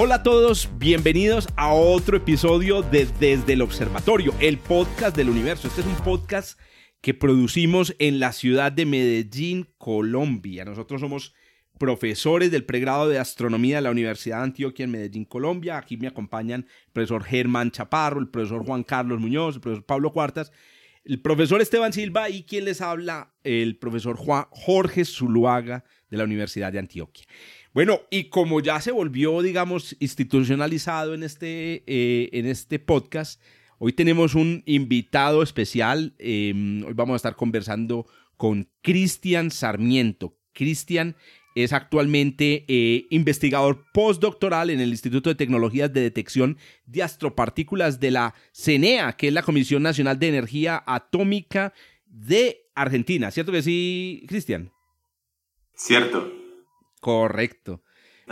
Hola a todos, bienvenidos a otro episodio de Desde el Observatorio, el podcast del universo. Este es un podcast que producimos en la ciudad de Medellín, Colombia. Nosotros somos profesores del pregrado de astronomía de la Universidad de Antioquia en Medellín, Colombia. Aquí me acompañan el profesor Germán Chaparro, el profesor Juan Carlos Muñoz, el profesor Pablo Cuartas, el profesor Esteban Silva y quien les habla, el profesor Juan Jorge Zuluaga de la Universidad de Antioquia. Bueno, y como ya se volvió, digamos, institucionalizado en este, eh, en este podcast, hoy tenemos un invitado especial. Em, hoy vamos a estar conversando con Cristian Sarmiento. Cristian es actualmente eh, investigador postdoctoral en el Instituto de Tecnologías de Detección de Astropartículas de la CENEA, que es la Comisión Nacional de Energía Atómica de Argentina. ¿Cierto que sí, Cristian? Cierto. Correcto.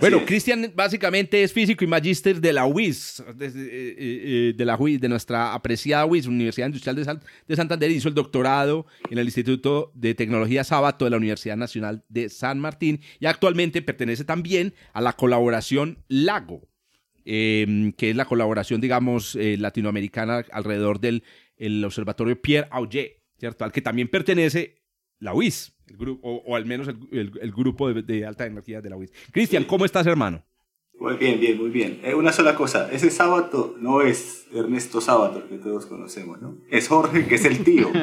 bueno, Cristian básicamente es físico y magíster de la UIS, de, eh, eh, de, la UIS, de nuestra apreciada UIS, Universidad Industrial de, de, Santander. Hizo el doctorado en el Instituto de Tecnología Sábato de la Universidad Nacional de San Martín y actualmente pertenece también a la colaboración Lago, em, que es la colaboración, digamos, eh, latinoamericana alrededor del el Observatorio Pierre Auger, ¿cierto? Al que también pertenece la UIS grupo, o, al menos el, grupo de, alta energía de la UIS. Cristian, ¿cómo estás, hermano? Muy bien, bien, muy bien. Eh, una sola cosa, ese sábado no es Ernesto Sábato, que todos conocemos, ¿no? Es Jorge, que es el tío.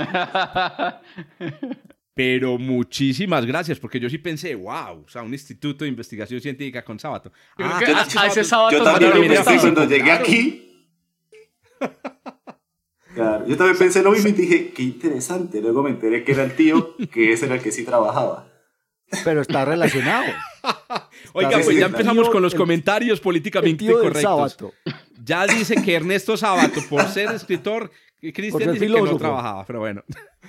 Pero muchísimas gracias, porque yo sí pensé, wow, o sea, un instituto de investigación científica con sábado. Ah, a, ese sábado yo también lo pensé cuando llegué aquí. Claro, yo también pensé lo mismo y dije, qué interesante. Luego me enteré que era el tío, que ese era el que sí trabajaba. Pero está relacionado. Oiga, pues ya empezamos con los comentarios políticamente correctos. Ya dice que Ernesto Sábato, por ser escritor, Cristian dice que no trabajaba, pero bueno.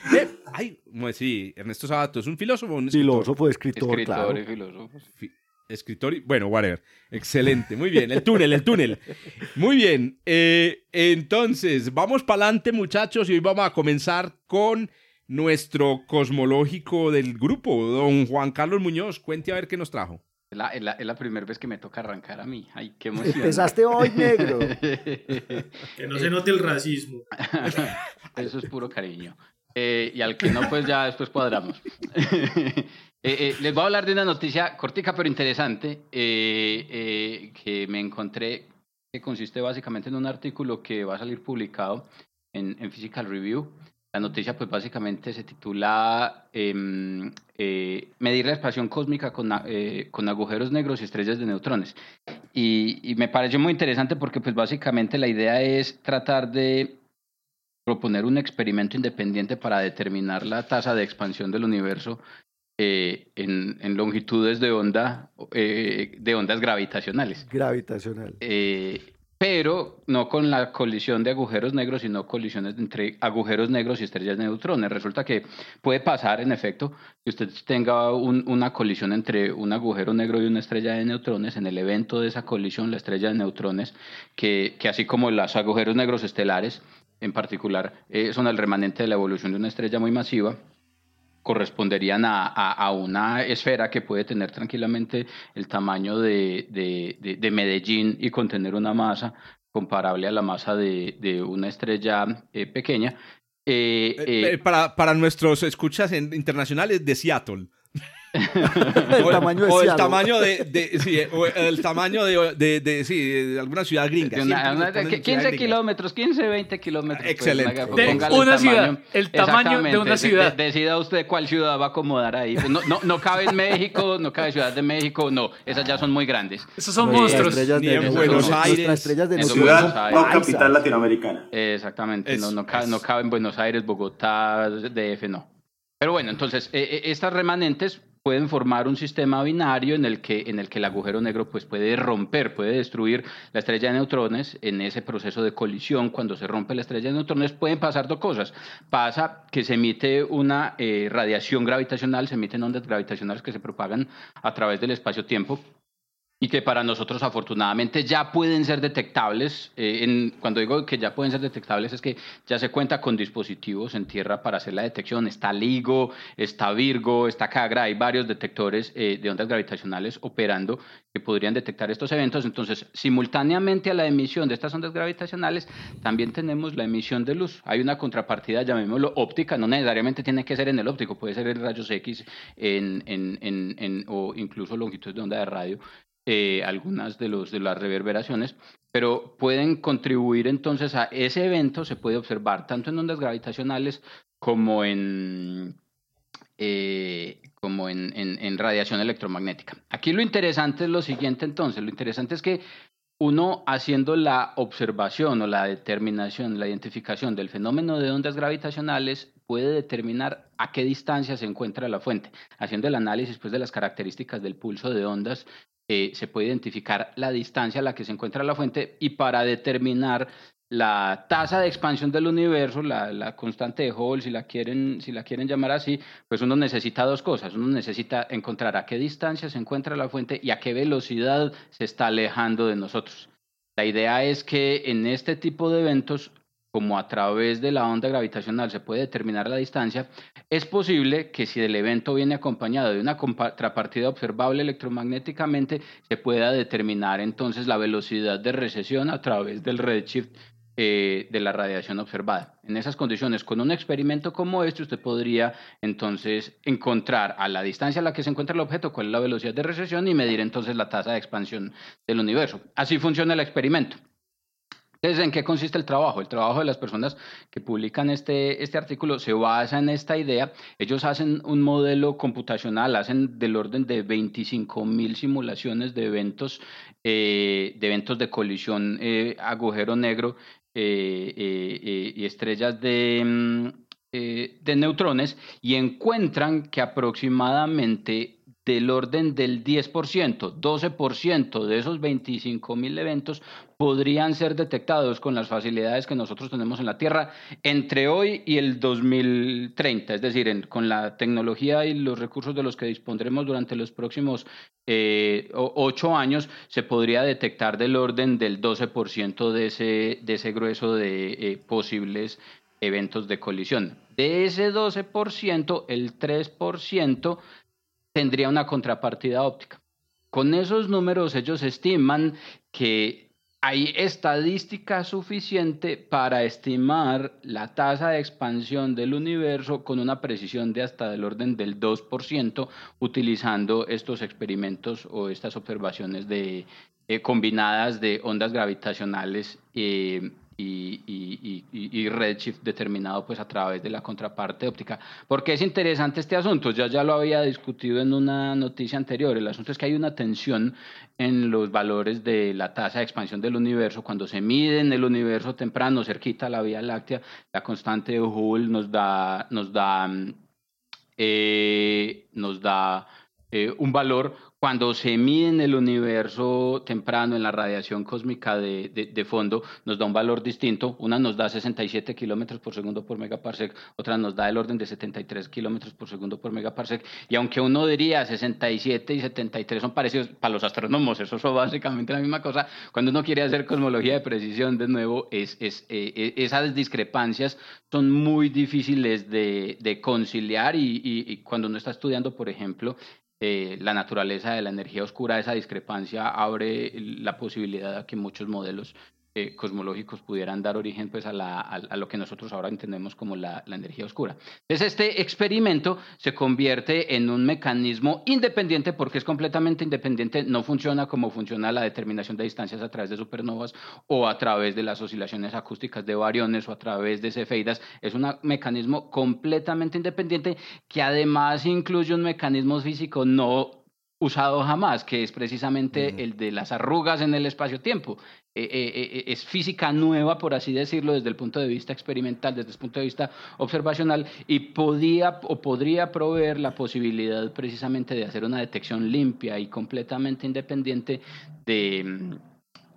Ay, sí, Ernesto Sábato es un filósofo. Un filósofo, escritor, escritor claro. y filósofo escritor y, bueno, whatever. Excelente, muy bien. El túnel, el túnel. Muy bien. Eh, entonces, vamos para adelante, muchachos, y hoy vamos a comenzar con nuestro cosmológico del grupo, don Juan Carlos Muñoz. Cuente a ver qué nos trajo. Es la, es la, primera vez que me toca arrancar a mí. Ay, qué emoción. Empezaste hoy, negro. que no se note el racismo. Eso es puro cariño. Eh, y al que no, pues ya después cuadramos. Eh, eh, les voy a hablar de una noticia cortica pero interesante que me encontré, que consiste básicamente en un artículo que va a salir publicado en, Physical Review. La noticia pues básicamente se titula em, Medir la expansión cósmica con, con, agujeros negros y estrellas de neutrones. Y, y me pareció muy interesante porque pues básicamente la idea es tratar de proponer un experimento independiente para determinar la tasa de expansión del universo eh, en, en, longitudes de onda eh, de ondas gravitacionales. Gravitacional. Eh, pero no con la colisión de agujeros negros, sino colisiones entre agujeros negros y estrellas de neutrones. Resulta que puede pasar, en efecto, que usted tenga una colisión entre un agujero negro y una estrella de neutrones. En el evento de esa colisión, la estrella de neutrones, que, que así como los agujeros negros estelares, en particular eh, son el remanente de la evolución de una estrella muy masiva, corresponderían a, a, una esfera que puede tener tranquilamente el tamaño de, de, de, Medellín y contener una masa comparable a la masa de, una estrella eh, pequeña. Eh, para, para nuestros escuchas internacionales de Seattle. el tamaño de o el tamaño de, de sí, o el tamaño de, de, de, sí, de alguna ciudad gringa. Una, 15 kilómetros, 15, 20 kilómetros. Excelente. Pues, de una ciudad, el tamaño de una ciudad. decida usted cuál ciudad va a acomodar ahí. No, no, no, cabe en México, no cabe Ciudad de México, no. Esas ya son muy grandes. Esos son monstruos. Ni en Buenos Aires. Estrellas de ciudad no capital latinoamericana. Exactamente. no, no, cabe, no cabe en Buenos Aires, Bogotá, DF, no. Pero bueno, entonces, eh, eh, estas remanentes pueden formar un sistema binario en el que, en el, que el agujero negro pues, puede romper, puede destruir la estrella de neutrones. En ese proceso de colisión, cuando se rompe la estrella de neutrones, pueden pasar dos cosas. Pasa que se emite una eh, radiación gravitacional, se emiten ondas gravitacionales que se propagan a través del espacio-tiempo y que para nosotros afortunadamente ya pueden ser detectables. Eh, en, cuando digo que ya pueden ser detectables es que ya se cuenta con dispositivos en tierra para hacer la detección. Está LIGO, está Virgo, está CAGRA, hay varios detectores eh, de ondas gravitacionales operando que podrían detectar estos eventos. Entonces, simultáneamente a la emisión de estas ondas gravitacionales, también tenemos la emisión de luz. Hay una contrapartida, llamémoslo óptica, no necesariamente tiene que ser en el óptico, puede ser en rayos X en, en, en, o incluso longitud de onda de radio eh, algunas de, los, de las reverberaciones, pero pueden contribuir entonces a ese evento, se puede observar tanto en ondas gravitacionales como en, eh, como en, en, radiación electromagnética. Aquí lo interesante es lo siguiente entonces, lo interesante es que uno haciendo la observación o la determinación, la identificación del fenómeno de ondas gravitacionales puede determinar a qué distancia se encuentra la fuente. Haciendo el análisis pues, de las características del pulso de ondas, eh, se puede identificar la distancia a la que se encuentra la fuente y para determinar la tasa de expansión del universo, la, constante de Hall, si la, quieren, si la quieren llamar así, pues uno necesita dos cosas. Uno necesita encontrar a qué distancia se encuentra la fuente y a qué velocidad se está alejando de nosotros. La idea es que en este tipo de eventos como a través de la onda gravitacional se puede determinar la distancia, es posible que si el evento viene acompañado de una contrapartida observable electromagnéticamente, se pueda determinar entonces la velocidad de recesión a través del redshift eh, de la radiación observada. En esas condiciones, con un experimento como este, usted podría entonces encontrar a la distancia a la que se encuentra el objeto cuál es la velocidad de recesión y medir entonces la tasa de expansión del universo. Así funciona el experimento. Entonces, ¿en qué consiste el trabajo? El trabajo de las personas que publican este, este artículo se basa en esta idea. Ellos hacen un modelo computacional, hacen del orden de 25 mil simulaciones de eventos, eh, de eventos de colisión, eh, agujero negro eh, y estrellas de, mm, de neutrones y encuentran que aproximadamente del orden del 10%, 12% de esos 25 mil eventos podrían ser detectados con las facilidades que nosotros tenemos en la Tierra entre hoy y el 2030, es decir, con la tecnología y los recursos de los que dispondremos durante los próximos eh, ocho años, se podría detectar del orden del 12% de ese, de ese grueso de eh, posibles eventos de colisión. De ese 12%, el 3% tendría una contrapartida óptica. Con esos números ellos estiman que hay estadística suficiente para estimar la tasa de expansión del universo con una precisión de hasta del orden del 2% utilizando estos experimentos o estas observaciones eh, combinadas de ondas gravitacionales eh, y, redshift determinado pues a través de la contraparte óptica. ¿Por qué es interesante este asunto? Ya ya lo había discutido en una noticia anterior. El asunto es que hay una tensión en los valores de la tasa de expansión del universo. Cuando se mide en el universo temprano, cerquita a la Vía Láctea, la constante de Hubble nos da, nos da, eh, nos da eh, un valor cuando se mide en el universo temprano, en la radiación cósmica de, de, fondo, nos da un valor distinto. Una nos da 67 kilómetros por segundo por megaparsec, otra nos da el orden de 73 kilómetros por segundo por megaparsec. Y aunque uno diría 67 y 73 son parecidos para los astrónomos, eso es básicamente la misma cosa. Cuando uno quiere hacer cosmología de precisión, de nuevo, es, es, eh, eh, esas discrepancias son muy difíciles de, de conciliar y, y cuando uno está estudiando, por ejemplo, eh, la naturaleza de la energía oscura, esa discrepancia abre la posibilidad de que muchos modelos eh, cosmológicos pudieran dar origen pues, a, la, a, lo que nosotros ahora entendemos como la, la, energía oscura. Entonces, este experimento se convierte en un mecanismo independiente porque es completamente independiente, no funciona como funciona la determinación de distancias a través de supernovas o a través de las oscilaciones acústicas de variones o a través de cefeidas. Es un mecanismo completamente independiente que además incluye un mecanismo físico no usado jamás, que es precisamente el de las arrugas en el espacio-tiempo. Eh, eh, eh, es física nueva, por así decirlo, desde el punto de vista experimental, desde el punto de vista observacional, y podía o podría proveer la posibilidad precisamente de hacer una detección limpia y completamente independiente de,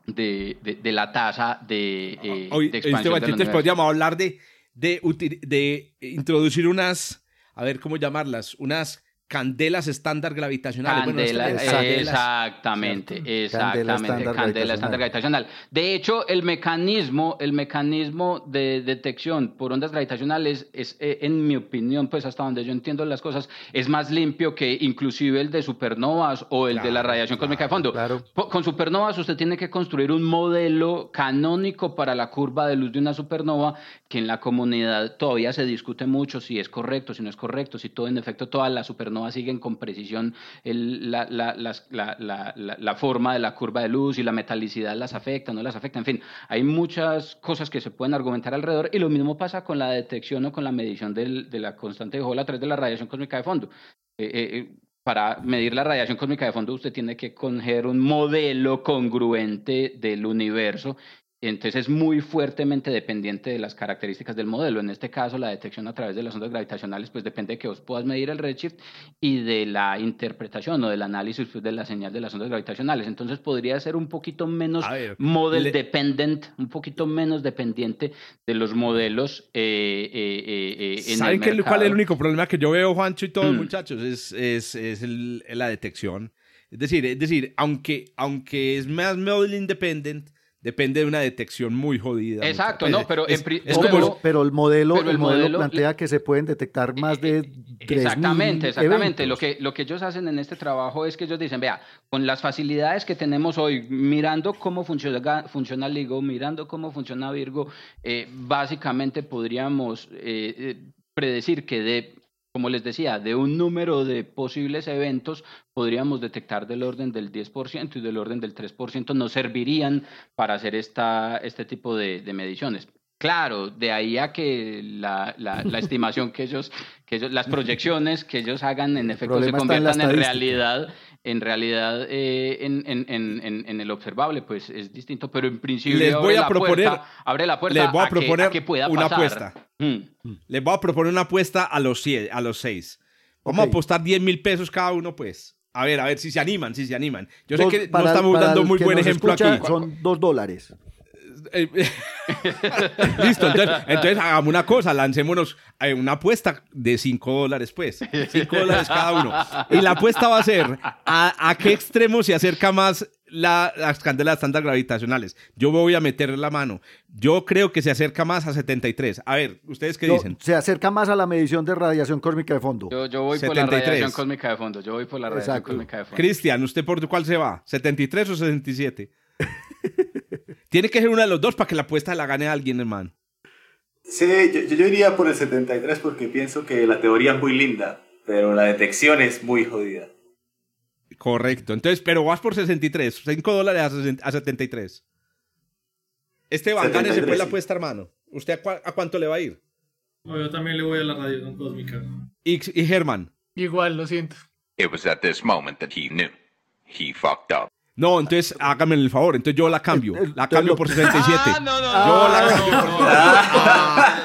de, la tasa de, Hoy, de expansión. Este podríamos hablar de, de, de introducir unas, a ver cómo llamarlas, unas candelas estándar gravitacionales. exactamente, exactamente, candela estándar, gravitacional. De hecho, el mecanismo, el mecanismo de detección por ondas gravitacionales es, eh, en mi opinión, pues hasta donde yo entiendo las cosas, es más limpio que inclusive el de supernovas o el de la radiación cósmica de fondo. Con supernovas usted tiene que construir un modelo canónico para la curva de luz de una supernova que en la comunidad todavía se discute mucho si es correcto, si no es correcto, si todo en efecto toda la supernova siguen con precisión la, forma de la curva de luz y la metalicidad las afecta, no las afecta, en fin, hay muchas cosas que se pueden argumentar alrededor y lo mismo pasa con la detección o con la medición de la constante de Hall a través de la radiación cósmica de fondo. Eh, eh, eh, para medir la radiación cósmica de fondo usted tiene que coger un modelo congruente del universo entonces es muy fuertemente dependiente de las características del modelo. En este caso, la detección a través de las ondas gravitacionales, pues depende de que vos puedas medir el redshift y de la interpretación o del análisis pues, de la señal de las ondas gravitacionales. Entonces podría ser un poquito menos model dependent, un poquito menos dependiente de los modelos eh, eh, eh, en ¿Saben cuál es el único problema que yo veo, Juancho y todos, mm. muchachos? Es, es, es la detección. Es decir, es decir, aunque, aunque es más model independent, depende de una detección muy jodida. Exacto, no, pero, pero, el modelo, el, modelo, plantea que se pueden detectar eh, más de eh, Exactamente, exactamente. Lo que, lo que ellos hacen en este trabajo es que ellos dicen, vea, con las facilidades que tenemos hoy, mirando cómo funciona, funciona LIGO, mirando cómo funciona Virgo, eh, básicamente podríamos predecir que de como les decía, de un número de posibles eventos podríamos detectar del orden del 10% y del orden del 3% nos servirían para hacer esta, este tipo de, mediciones. Claro, de ahí a que la, la, estimación que ellos, que ellos, las proyecciones que ellos hagan en efecto se conviertan en, realidad, en realidad eh, en, en, en, el observable, pues es distinto, pero en principio les voy a proponer, abre la puerta les voy a, proponer que, pueda una apuesta. Mm. Les voy a proponer una apuesta a los, a los seis. Vamos a apostar 10 mil pesos cada uno, pues. A ver, a ver si se animan, si se animan. Yo sé que no estamos dando muy buen ejemplo aquí. Son dos dólares. Eh, listo, entonces, hagamos una cosa, lancémonos eh, una apuesta de 5 dólares, pues. 5 dólares cada uno. Y la apuesta va a ser a, qué extremo se acerca más las candelas estándar gravitacionales. Yo voy a meter la mano. Yo creo que se acerca más a 73. A ver, ¿ustedes qué dicen? Se acerca más a la medición de radiación cósmica de fondo. Yo, voy por la radiación cósmica de fondo. Yo voy por la radiación cósmica de fondo. Cristian, ¿usted por cuál se va? ¿73 o 67? Tiene que ser uno de los dos para que la apuesta la gane alguien, hermano. Sí, yo, yo, iría por el 73 porque pienso que la teoría es muy linda, pero la detección es muy jodida. Correcto. Entonces, pero vas por 63, 5 dólares a 73. Esteban, gánese pues la apuesta, hermano. ¿Usted a, cuánto le va a ir? yo también le voy a la radiación cósmica. ¿Y, y Germán? Igual, lo siento. It was at this moment that he knew. He fucked up. No, entonces hágame el favor. Entonces yo la cambio. La cambio por 67. Ah, no, no. Yo la cambio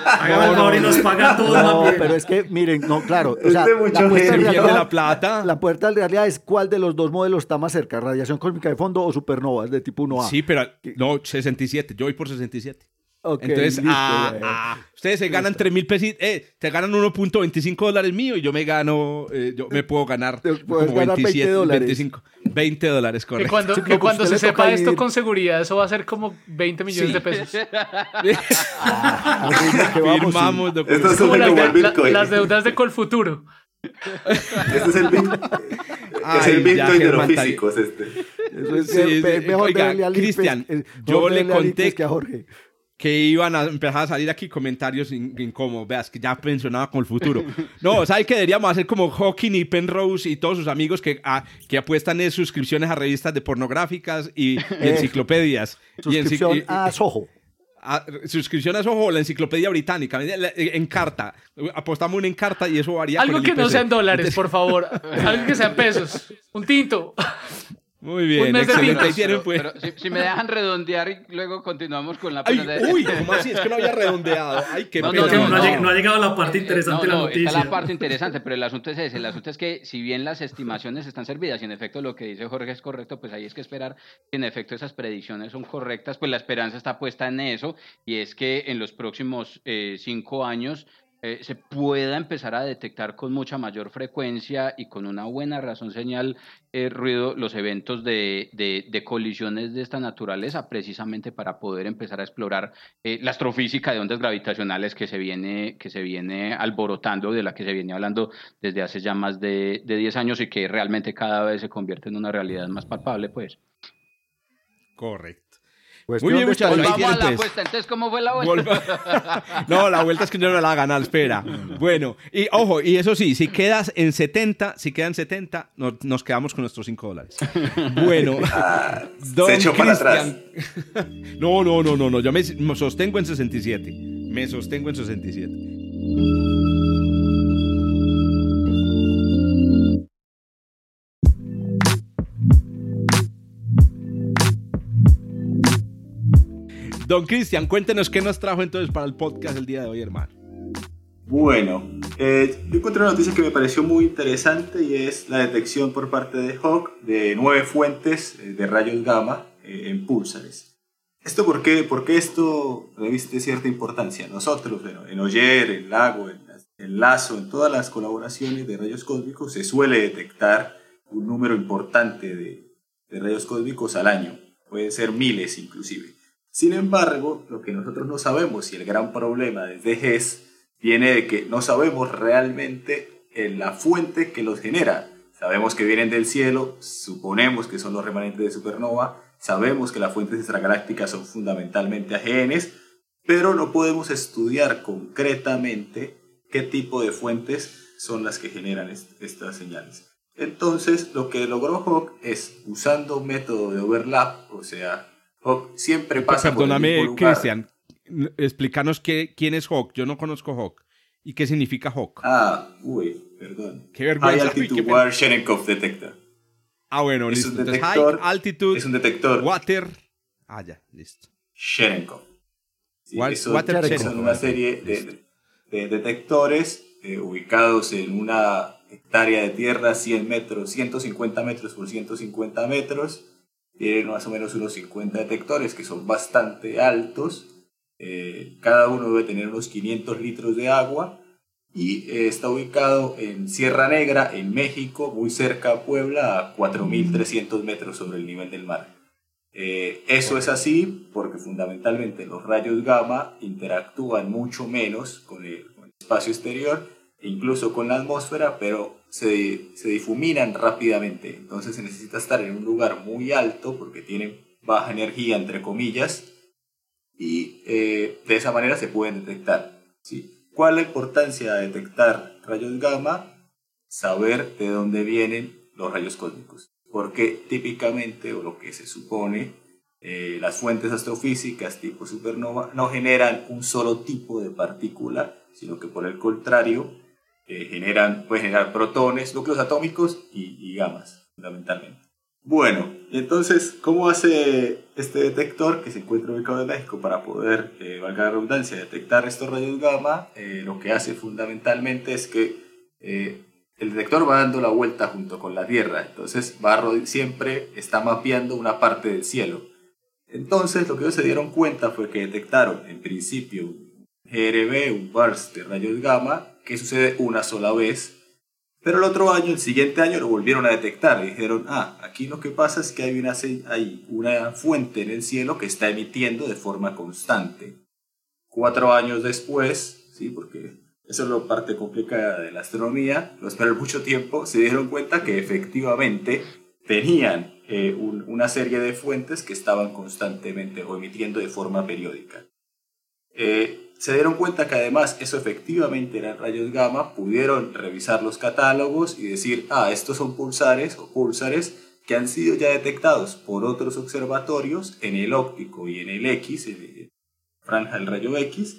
Hágame el favor y nos paga todo. No, pero es que, miren, no, claro. O sea, la puerta de la plata. La puerta de realidad es cuál de los dos modelos está más cerca: radiación cósmica de fondo o supernovas de tipo 1A. Sí, pero no, 67. Yo voy por 67. Entonces, ah, ah, ustedes se ganan 3 mil pesos, eh, te ganan 1.25 dólares mío y yo me gano, eh, yo me puedo ganar como 27, 20 dólares. 25, 20 dólares, correcto. Que cuando, se sepa esto con seguridad, eso va a ser como 20 millones de pesos. ah, Firmamos, Esto es como las deudas de Colfuturo. Este es el Bitcoin. es el Bitcoin de los físicos, este. Eso es sí, mejor oiga, Cristian, yo le conté que a Jorge que iban a empezar a salir aquí comentarios incómodos, veas, que ya mencionaba con el futuro. No, ¿sabes que deberíamos hacer como Hawking y Penrose y todos sus amigos que, ah, que apuestan en suscripciones a revistas de pornográficas y, enciclopedias? Suscripción a Soho. suscripción a eso la enciclopedia británica, en carta. Apostamos una en carta y eso varía. Algo que no sean dólares, por favor. Algo que sean pesos. Un tinto. Muy bien, excelente. Pues. si, me dejan redondear y luego continuamos con la pena de... Uy, ¿cómo así? Es que no había redondeado. Ay, qué no, no, no, ha llegado la parte interesante de la noticia. Está la parte interesante, pero el asunto es ese. El asunto es que si bien las estimaciones están servidas y en efecto lo que dice Jorge es correcto, pues ahí es que esperar que en efecto esas predicciones son correctas, pues la esperanza está puesta en eso y es que en los próximos eh, cinco años eh, se pueda empezar a detectar con mucha mayor frecuencia y con una buena razón señal eh, ruido los eventos de, de, colisiones de esta naturaleza, precisamente para poder empezar a explorar eh, la astrofísica de ondas gravitacionales que se, viene, que se viene alborotando, de la que se viene hablando desde hace ya más de, de 10 años y que realmente cada vez se convierte en una realidad más palpable, pues. Correcto. Pues Muy bien, muchachos. Vamos a la apuesta. Entonces, ¿cómo fue la vuelta? no, la vuelta es que yo no la ganar, espera. Bueno, y ojo, y eso sí, si quedas en 70, si quedan 70, nos, quedamos con nuestros 5 dólares. Bueno, ah, se echó para atrás. no, no, no, no, no, yo me, me sostengo en 67. Me sostengo en 67. Don Cristian, cuéntenos qué nos trajo entonces para el podcast el día de hoy, hermano. Bueno, eh, yo encontré una noticia que me pareció muy interesante y es la detección por parte de Hawk de nueve fuentes eh, de rayos gamma eh, en púlsares. ¿Esto por qué? Porque esto reviste cierta importancia. Nosotros, bueno, en Oyer, en Lago, en, en Lazo, en todas las colaboraciones de rayos cósmicos se suele detectar un número importante de, de rayos cósmicos al año. Pueden ser miles inclusive. Sin embargo, lo que nosotros no sabemos y el gran problema desde GES viene de que no sabemos realmente en la fuente que los genera. Sabemos que vienen del cielo, suponemos que son los remanentes de supernova, sabemos que las fuentes extragalácticas son fundamentalmente AGNs, pero no podemos estudiar concretamente qué tipo de fuentes son las que generan estas señales. Entonces, lo que logró Hawk es, usando un método de overlap, o sea, Hawk siempre pasa Perdóname, Cristian, explícanos qué, quién es Hawk. Yo no conozco Hawk. ¿Y qué significa Hawk? Ah, uy, perdón. Qué vergüenza. High Altitude Water Cherenkov Detector. Ah, bueno, listo. Un detector, Entonces, high Altitude es un detector. Water. Ah, ya, listo. Cherenkov. Sí, water Son una serie de, de detectores eh, ubicados en una hectárea de tierra, 100 metros, 150 metros por 150 metros tienen más o menos unos 50 detectores que son bastante altos. Eh, cada uno debe tener unos 500 litros de agua y eh, está ubicado en Sierra Negra, en México, muy cerca a Puebla, a 4.300 metros sobre el nivel del mar. Eh, eso es así porque fundamentalmente los rayos gamma interactúan mucho menos con el, con el espacio exterior e incluso con la atmósfera, pero se, se, difuminan rápidamente. Entonces se necesita estar en un lugar muy alto porque tienen baja energía, entre comillas, y eh, de esa manera se pueden detectar. ¿sí? ¿Cuál es la importancia de detectar rayos gamma? Saber de dónde vienen los rayos cósmicos. Porque típicamente, o lo que se supone, eh, las fuentes astrofísicas tipo supernova no generan un solo tipo de partícula, sino que por el contrario generan, puede generar protones, núcleos atómicos y, gamas, fundamentalmente. Bueno, entonces, ¿cómo hace este detector que se encuentra ubicado en México para poder, eh, valga la redundancia, detectar estos rayos gamma? Eh, lo que hace fundamentalmente es que eh, el detector va dando la vuelta junto con la Tierra, entonces va siempre está mapeando una parte del cielo. Entonces, lo que ellos se dieron cuenta fue que detectaron, en principio, un GRB, un burst de rayos gamma, que sucede una sola vez. Pero el otro año, el siguiente año, lo volvieron a detectar y dijeron, ah, aquí lo que pasa es que hay una, hay una fuente en el cielo que está emitiendo de forma constante. Cuatro años después, sí, porque eso es la parte complicada de la astronomía, no esperar mucho tiempo, se dieron cuenta que efectivamente tenían eh, una serie de fuentes que estaban constantemente o emitiendo de forma periódica. Eh, se dieron cuenta que además eso efectivamente eran rayos gamma, pudieron revisar los catálogos y decir, ah, estos son pulsares o pulsares que han sido ya detectados por otros observatorios en el óptico y en el X, franja del rayo X.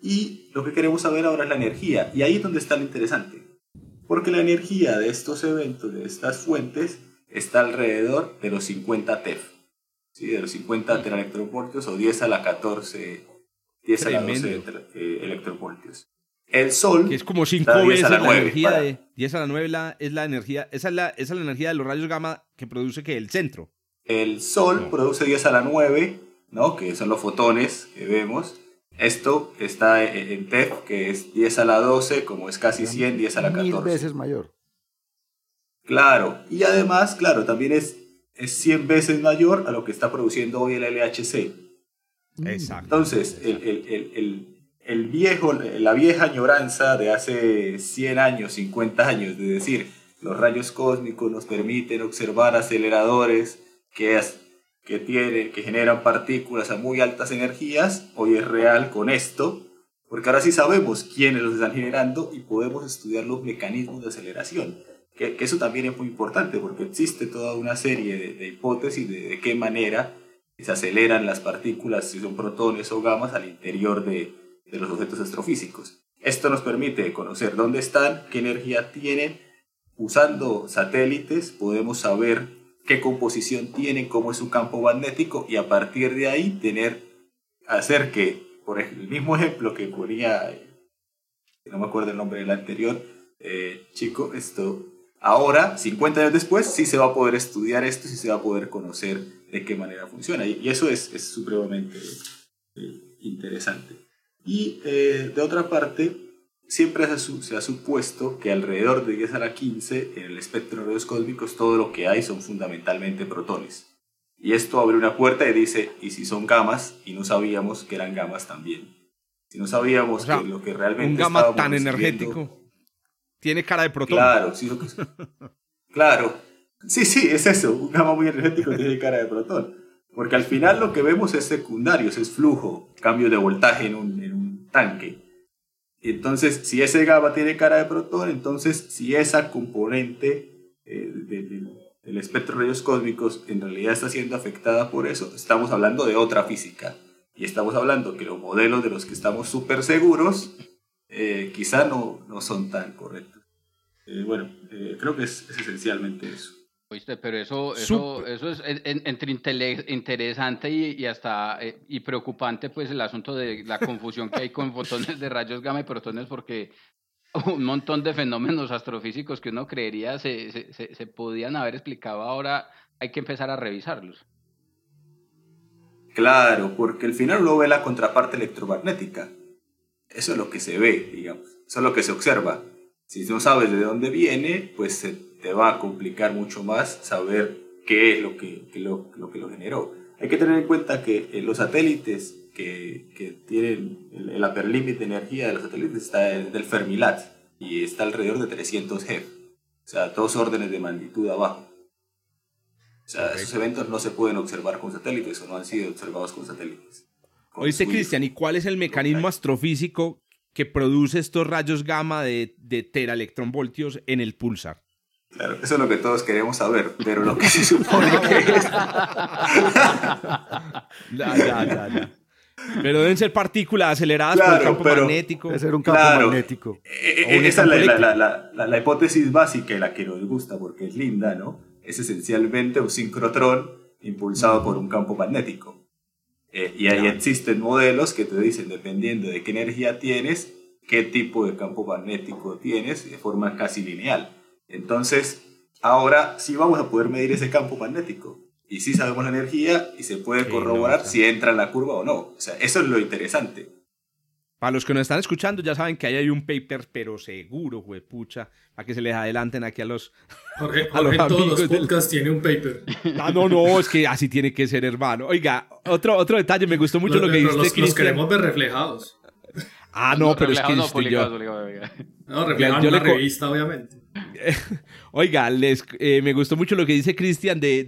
Y lo que queremos saber ahora es la energía. Y ahí es donde está lo interesante. Porque la energía de estos eventos, de estas fuentes, está alrededor de los 50 TeF. ¿sí? De los 50 teraelectronvoltios o 10 a la 14, 10 a la 12 eh, electronvoltios. El Sol. Que es como 5 veces la, energía de. 10 a la 9 es la energía. Esa es la, esa es la energía de los rayos gamma que produce que el centro. El Sol produce 10 a la 9, ¿no? que son los fotones que vemos. Esto está en TEF, que es 10 a la 12, como es casi 100, 10 a la 14. Mil veces mayor. Claro, y además, claro, también es, es 100 veces mayor a lo que está produciendo hoy el LHC. Exacto. Entonces, el, el, el, el, viejo, la vieja añoranza de hace 100 años, 50 años, de decir, los rayos cósmicos nos permiten observar aceleradores que, que, tiene, que generan partículas a muy altas energías, hoy es real con esto, porque ahora sí sabemos quiénes los están generando y podemos estudiar los mecanismos de aceleración. Que, eso también es muy importante porque existe toda una serie de, hipótesis de, de qué manera se aceleran las partículas, si son protones o gamas, al interior de, de los objetos astrofísicos. Esto nos permite conocer dónde están, qué energía tienen. Usando satélites podemos saber qué composición tienen, cómo es su campo magnético y a partir de ahí tener, hacer que, por el mismo ejemplo que ponía, no me acuerdo el nombre del anterior, eh, chico, esto, ahora, 50 años después, sí se va a poder estudiar esto, sí se va a poder conocer de qué manera funciona. Y, eso es, es supremamente eh, interesante. Y eh, de otra parte, siempre se, ha supuesto que alrededor de 10 a la 15 en el espectro de rayos cósmicos todo lo que hay son fundamentalmente protones. Y esto abre una puerta y dice, ¿y si son gamas? Y no sabíamos que eran gamas también. Si no sabíamos que lo que realmente... Un gamma tan energético. Tiene cara de protón. Claro, sí, claro. Sí, sí, es eso. Un gamma muy energético tiene cara de protón. Porque al final lo que vemos es secundario, es flujo, cambio de voltaje en un, en un tanque. Entonces, si ese GABA tiene cara de protón, entonces si esa componente eh, del espectro de rayos cósmicos en realidad está siendo afectada por eso, estamos hablando de otra física. Y estamos hablando que los modelos de los que estamos súper seguros eh, quizá no, no son tan correctos. Eh, bueno, creo que es esencialmente eso. Oíste, pero eso, eso, eso es entre interesante y, hasta eh, y preocupante, pues el asunto de la confusión que hay con fotones de rayos gamma y protones, porque un montón de fenómenos astrofísicos que uno creería se, se, se, podían haber explicado, ahora hay que empezar a revisarlos. Claro, porque al final uno ve la contraparte electromagnética. Eso es lo que se ve, digamos. Eso es lo que se observa. Si no sabes de dónde viene, pues se te va a complicar mucho más saber qué es lo que, lo, que lo generó. Hay que tener en cuenta que eh, los satélites que, que tienen el, upper limit de energía de los satélites está del Fermilat y está alrededor de 300 G. O sea, dos órdenes de magnitud abajo. O sea, esos eventos no se pueden observar con satélites o no han sido observados con satélites. Oíste, Cristian, ¿y cuál es el mecanismo astrofísico que produce estos rayos gamma de, de teraelectronvoltios en el pulsar? Claro, eso es lo que todos queremos saber, pero lo que se supone que es. ya, ya, ya, Pero deben ser partículas aceleradas por el campo magnético. Debe ser un campo magnético. Eh, eh, esa es la, la, la, la, hipótesis básica y la que nos gusta porque es linda, ¿no? Es esencialmente un sincrotrón impulsado por un campo magnético. Eh, y ahí existen modelos que te dicen, dependiendo de qué energía tienes, qué tipo de campo magnético tienes de forma casi lineal. Entonces, ahora sí vamos a poder medir ese campo magnético. Y sí sabemos la energía y se puede corroborar si entra en la curva o no. O sea, eso es lo interesante. Para los que nos están escuchando, ya saben que ahí hay un paper, pero seguro, güey, pucha, para que se les adelanten aquí a los. Jorge, a los todos los podcasts tiene un paper. Ah, no, no, es que así tiene que ser, hermano. Oiga, otro, otro detalle, me gustó mucho lo que dice los, los queremos ver reflejados. Ah, no, pero es que no, yo... no, reflejado en una revista, obviamente. Oiga, les, eh, me gustó mucho lo que dice Cristian de,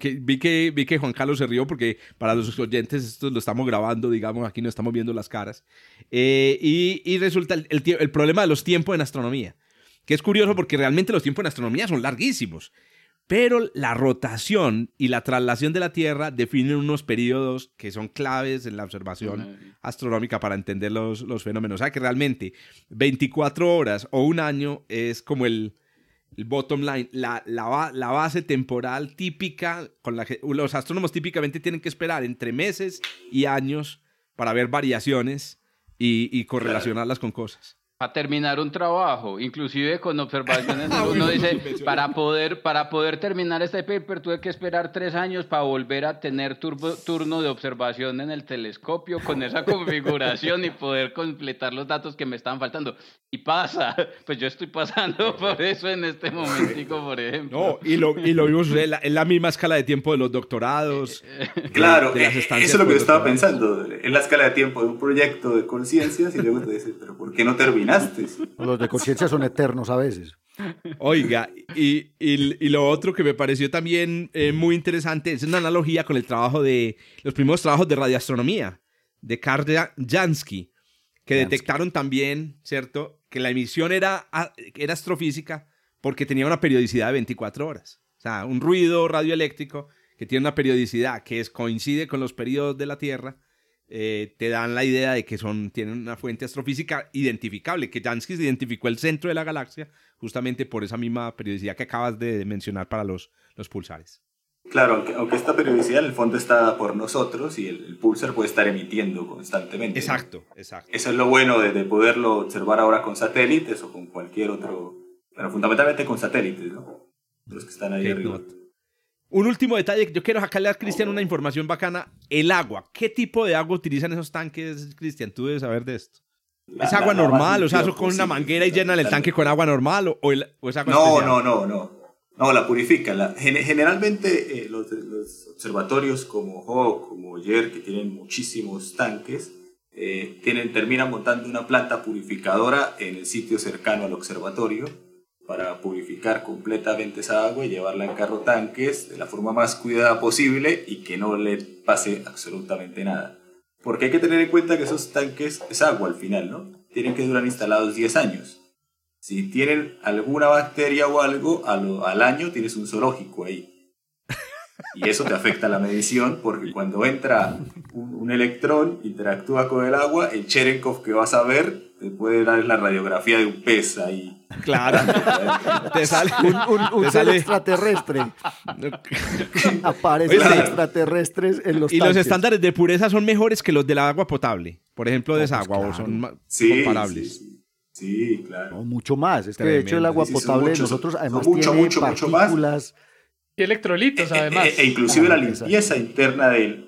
que vi que vi que Juan Carlos se rió porque para los oyentes esto lo estamos grabando, digamos, aquí no estamos viendo las caras. Eh, y, resulta el, el, problema de los tiempos en astronomía, que es curioso porque realmente los tiempos en astronomía son larguísimos. Pero la rotación y la traslación de la Tierra definen unos periodos que son claves en la observación astronómica para entender los, los, fenómenos. O sea que realmente 24 horas o un año es como el, el bottom line, la, la, la, base temporal típica con la que los astrónomos típicamente tienen que esperar entre meses y años para ver variaciones y, y correlacionarlas con cosas para terminar un trabajo, inclusive con observaciones, uno dice, para poder, para poder terminar este paper tuve que esperar tres años para volver a tener turno de observación en el telescopio con esa configuración y poder completar los datos que me estaban faltando. Y pasa, pues yo estoy pasando por eso en este momentico, por ejemplo. No, y lo, y lo vimos en la, misma escala de tiempo de los doctorados. claro, eh, eso es lo que yo estaba pensando, en la escala de tiempo de un proyecto de conciencias y luego te dices, pero ¿por qué no termina? Los de conciencia son eternos a veces. Oiga, y, y, lo otro que me pareció también eh, muy interesante es una analogía con el trabajo de los primeros trabajos de radioastronomía de Karl Jansky, que detectaron también, ¿cierto?, que la emisión era, era astrofísica porque tenía una periodicidad de 24 horas. O sea, un ruido radioeléctrico que tiene una periodicidad que es, coincide con los periodos de la Tierra eh, te dan la idea de que son, tienen una fuente astrofísica identificable, que Jansky identificó el centro de la galaxia justamente por esa misma periodicidad que acabas de mencionar para los, los pulsares. Claro, aunque, esta periodicidad en el fondo está por nosotros y el, pulsar puede estar emitiendo constantemente. Exacto, exacto. Eso es lo bueno de, de, poderlo observar ahora con satélites o con cualquier otro, pero fundamentalmente con satélites, ¿no? Los que están ahí arriba. Un último detalle, yo quiero sacarle a Cristian una información bacana. El agua. ¿Qué tipo de agua utilizan esos tanques, Cristian? Tú debes saber de esto. ¿Es agua normal? O sea, ¿eso con una manguera y llenan el tanque con agua normal? ¿O, es agua no, no, no, no. No, la purifican. generalmente eh, los, observatorios como Hawk, como Yer, que tienen muchísimos tanques, eh, tienen, terminan montando una planta purificadora en el sitio cercano al observatorio para purificar completamente esa agua y llevarla en carro tanques de la forma más cuidada posible y que no le pase absolutamente nada. Porque hay que tener en cuenta que esos tanques es agua al final, ¿no? Tienen que durar instalados 10 años. Si tienen alguna bacteria o algo, al, año tienes un zoológico ahí. Y eso te afecta la medición porque cuando entra un, un electrón, interactúa con el agua, el Cherenkov que vas a ver te puede dar la radiografía de un pez ahí. Claro. te sale un, un, sale... extraterrestre. Aparecen extraterrestres en los Y los estándares de pureza son mejores que los del agua potable. Por ejemplo, de esa pues agua, o son comparables. Sí, claro. mucho más. Es que de hecho el agua potable de nosotros además mucho, tiene mucho, partículas... Mucho más. Y electrolitos, además. E, e inclusive la limpieza interna del...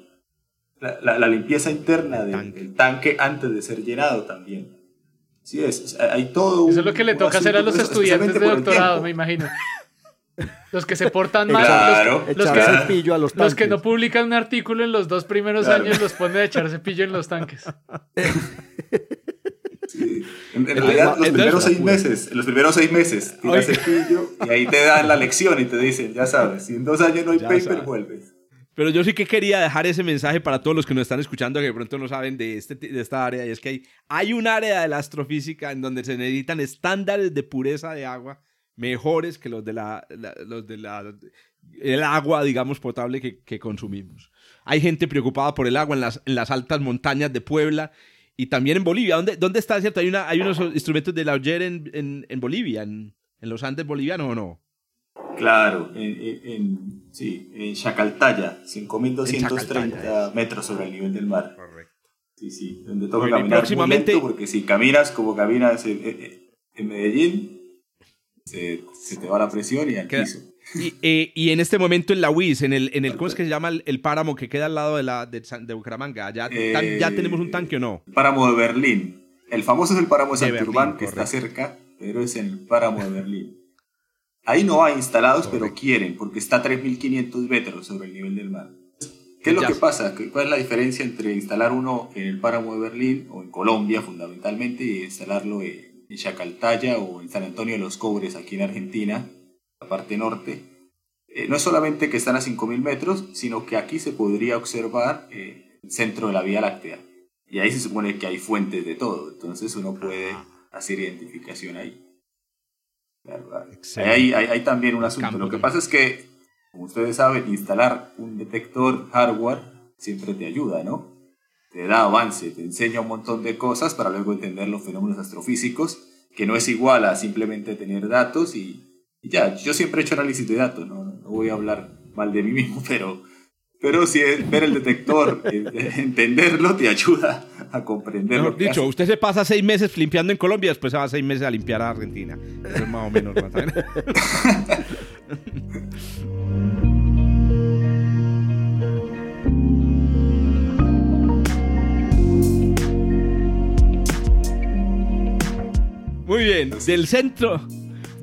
La, la, limpieza interna del tanque antes de ser llenado también. Sí, es, hay todo. Eso es lo que le toca hacer a los estudiantes de doctorado, me imagino. Los que se portan mal, claro. los, que, cepillo a los, los, que no publican un artículo en los dos primeros años los pone a echar cepillo en los tanques. Sí. En, realidad, los primeros seis meses, en los primeros seis meses, tiras cepillo y ahí te dan la lección y te dicen, ya sabes, si en dos años no hay paper, vuelves. Pero yo sí que quería dejar ese mensaje para todos los que nos están escuchando que de pronto no saben de, este, de esta área. Y es que hay, hay un área de la astrofísica en donde se necesitan estándares de pureza de agua mejores que los de la, los de la el agua, digamos, potable que, consumimos. Hay gente preocupada por el agua en las, en las altas montañas de Puebla y también en Bolivia. ¿Dónde, dónde está, cierto? Hay, una, hay unos instrumentos de la en, en, en Bolivia, en, en los Andes bolivianos o no? Claro, en, en, sí, en Chacaltaya, 5.230 metros sobre el nivel del mar. Correcto. Sí, sí, donde toca caminar próximamente... porque si caminas como caminas en, Medellín, se, se, te va la presión y al piso. Y, eh, y, en este momento en la UIS, en el, en el ¿cómo es que se llama el, páramo que queda al lado de, la, de, de Bucaramanga? ¿Ya, eh, ¿Ya tenemos un tanque o no? Páramo de Berlín. El famoso es el páramo de Santurbán, que está cerca, pero es el páramo de Berlín. Ahí no hay instalados, pero quieren, porque está a 3.500 metros sobre el nivel del mar. ¿Qué es lo que pasa? ¿Cuál es la diferencia entre instalar uno en el páramo de Berlín o en Colombia fundamentalmente y instalarlo en Chacaltaya o en San Antonio de los Cobres aquí en Argentina, la parte norte? Eh, no es solamente que están a 5.000 metros, sino que aquí se podría observar eh, el centro de la Vía Láctea. Y ahí se supone que hay fuentes de todo, entonces uno puede hacer identificación ahí. Hay, hay, también un asunto. Lo que pasa es que, como ustedes saben, instalar un detector hardware siempre te ayuda, ¿no? Te da avance, te enseña un montón de cosas para luego entender los fenómenos astrofísicos, que no es igual a simplemente tener datos y, ya. Yo siempre he hecho análisis de datos, ¿no? no voy a hablar mal de mí mismo, pero pero si ver el detector, eh, entenderlo, te ayuda a comprenderlo. dicho, usted se pasa seis meses limpiando en Colombia, después se va seis meses a limpiar a Argentina. Eso es más o menos. Muy bien, del centro,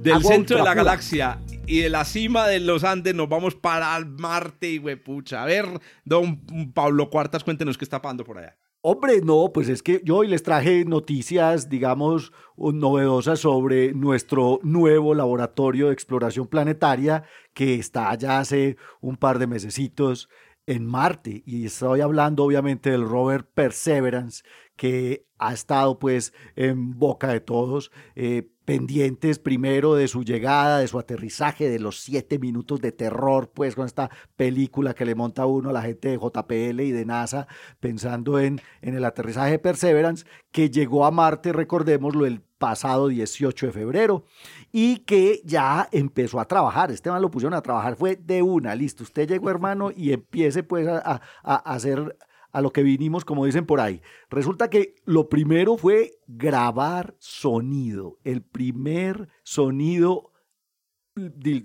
del centro de la galaxia y de la cima de los Andes nos vamos para Marte y pucha. A ver, don Pablo Cuartas, cuéntenos qué está pasando por allá. Hombre, no, pues es que yo hoy les traje noticias, digamos, novedosas sobre nuestro nuevo laboratorio de exploración planetaria que está ya hace un par de mesecitos en Marte. Y estoy hablando obviamente del rover Perseverance, que ha estado pues en boca de todos. Eh, pendientes primero de su llegada, de su aterrizaje, de los siete minutos de terror, pues con esta película que le monta uno a la gente de JPL y de NASA, pensando en, en el aterrizaje de Perseverance, que llegó a Marte, recordémoslo, el pasado 18 de febrero y que ya empezó a trabajar. Esteban lo pusieron a trabajar, fue de una, listo, usted llegó hermano y empiece pues a, a hacer a lo que vinimos, como dicen por ahí. Resulta que lo primero fue grabar sonido, el primer sonido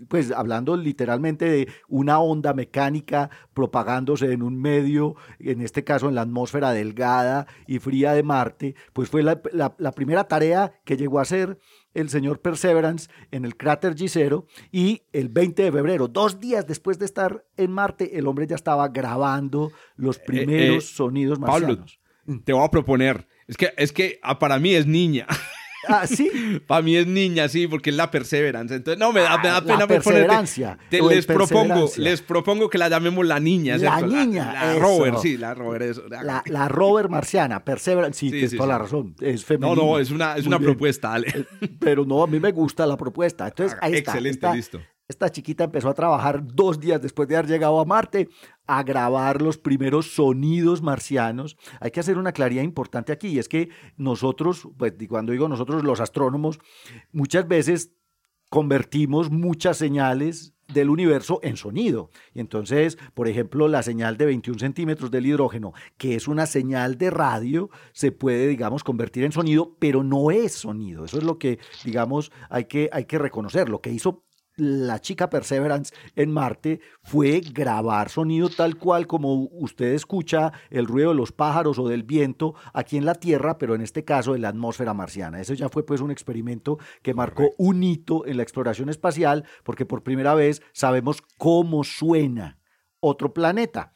pues hablando literalmente de una onda mecánica propagándose en un medio, en este caso en la atmósfera delgada y fría de Marte, pues fue la, la primera tarea que llegó a ser el señor Perseverance en el cráter G0 y el 20 de febrero, dos días después de estar en Marte, el hombre ya estaba grabando los eh, primeros eh, sonidos marcianos. Pablo, te voy a proponer, es que, es que ah, para mí es niña. Ah, sí. Para mí es niña, sí, porque es la perseverancia. Entonces, no, me da, me da pena la perseverancia. les propongo, les propongo que la llamemos la niña. La niña. La, rover, sí, la rover. Eso. La, rover marciana, perseverance. Sí, tienes toda la razón. Es femenina. No, no, es una, es una propuesta, Ale. Eh, pero no, a mí me gusta la propuesta. Entonces, ahí está. Excelente, listo. Esta chiquita empezó a trabajar dos días después de haber llegado a Marte a grabar los primeros sonidos marcianos. Hay que hacer una claridad importante aquí y es que nosotros, pues cuando digo nosotros los astrónomos, muchas veces convertimos muchas señales del universo en sonido. Y entonces, por ejemplo, la señal de 21 centímetros del hidrógeno, que es una señal de radio, se puede, digamos, convertir en sonido, pero no es sonido. Eso es lo que, digamos, hay que, hay que reconocer. Lo que hizo la chica Perseverance en Marte fue grabar sonido tal cual como usted escucha el ruido de los pájaros o del viento aquí en la Tierra, pero en este caso en la atmósfera marciana. Eso ya fue pues un experimento que marcó un hito en la exploración espacial porque por primera vez sabemos cómo suena otro planeta.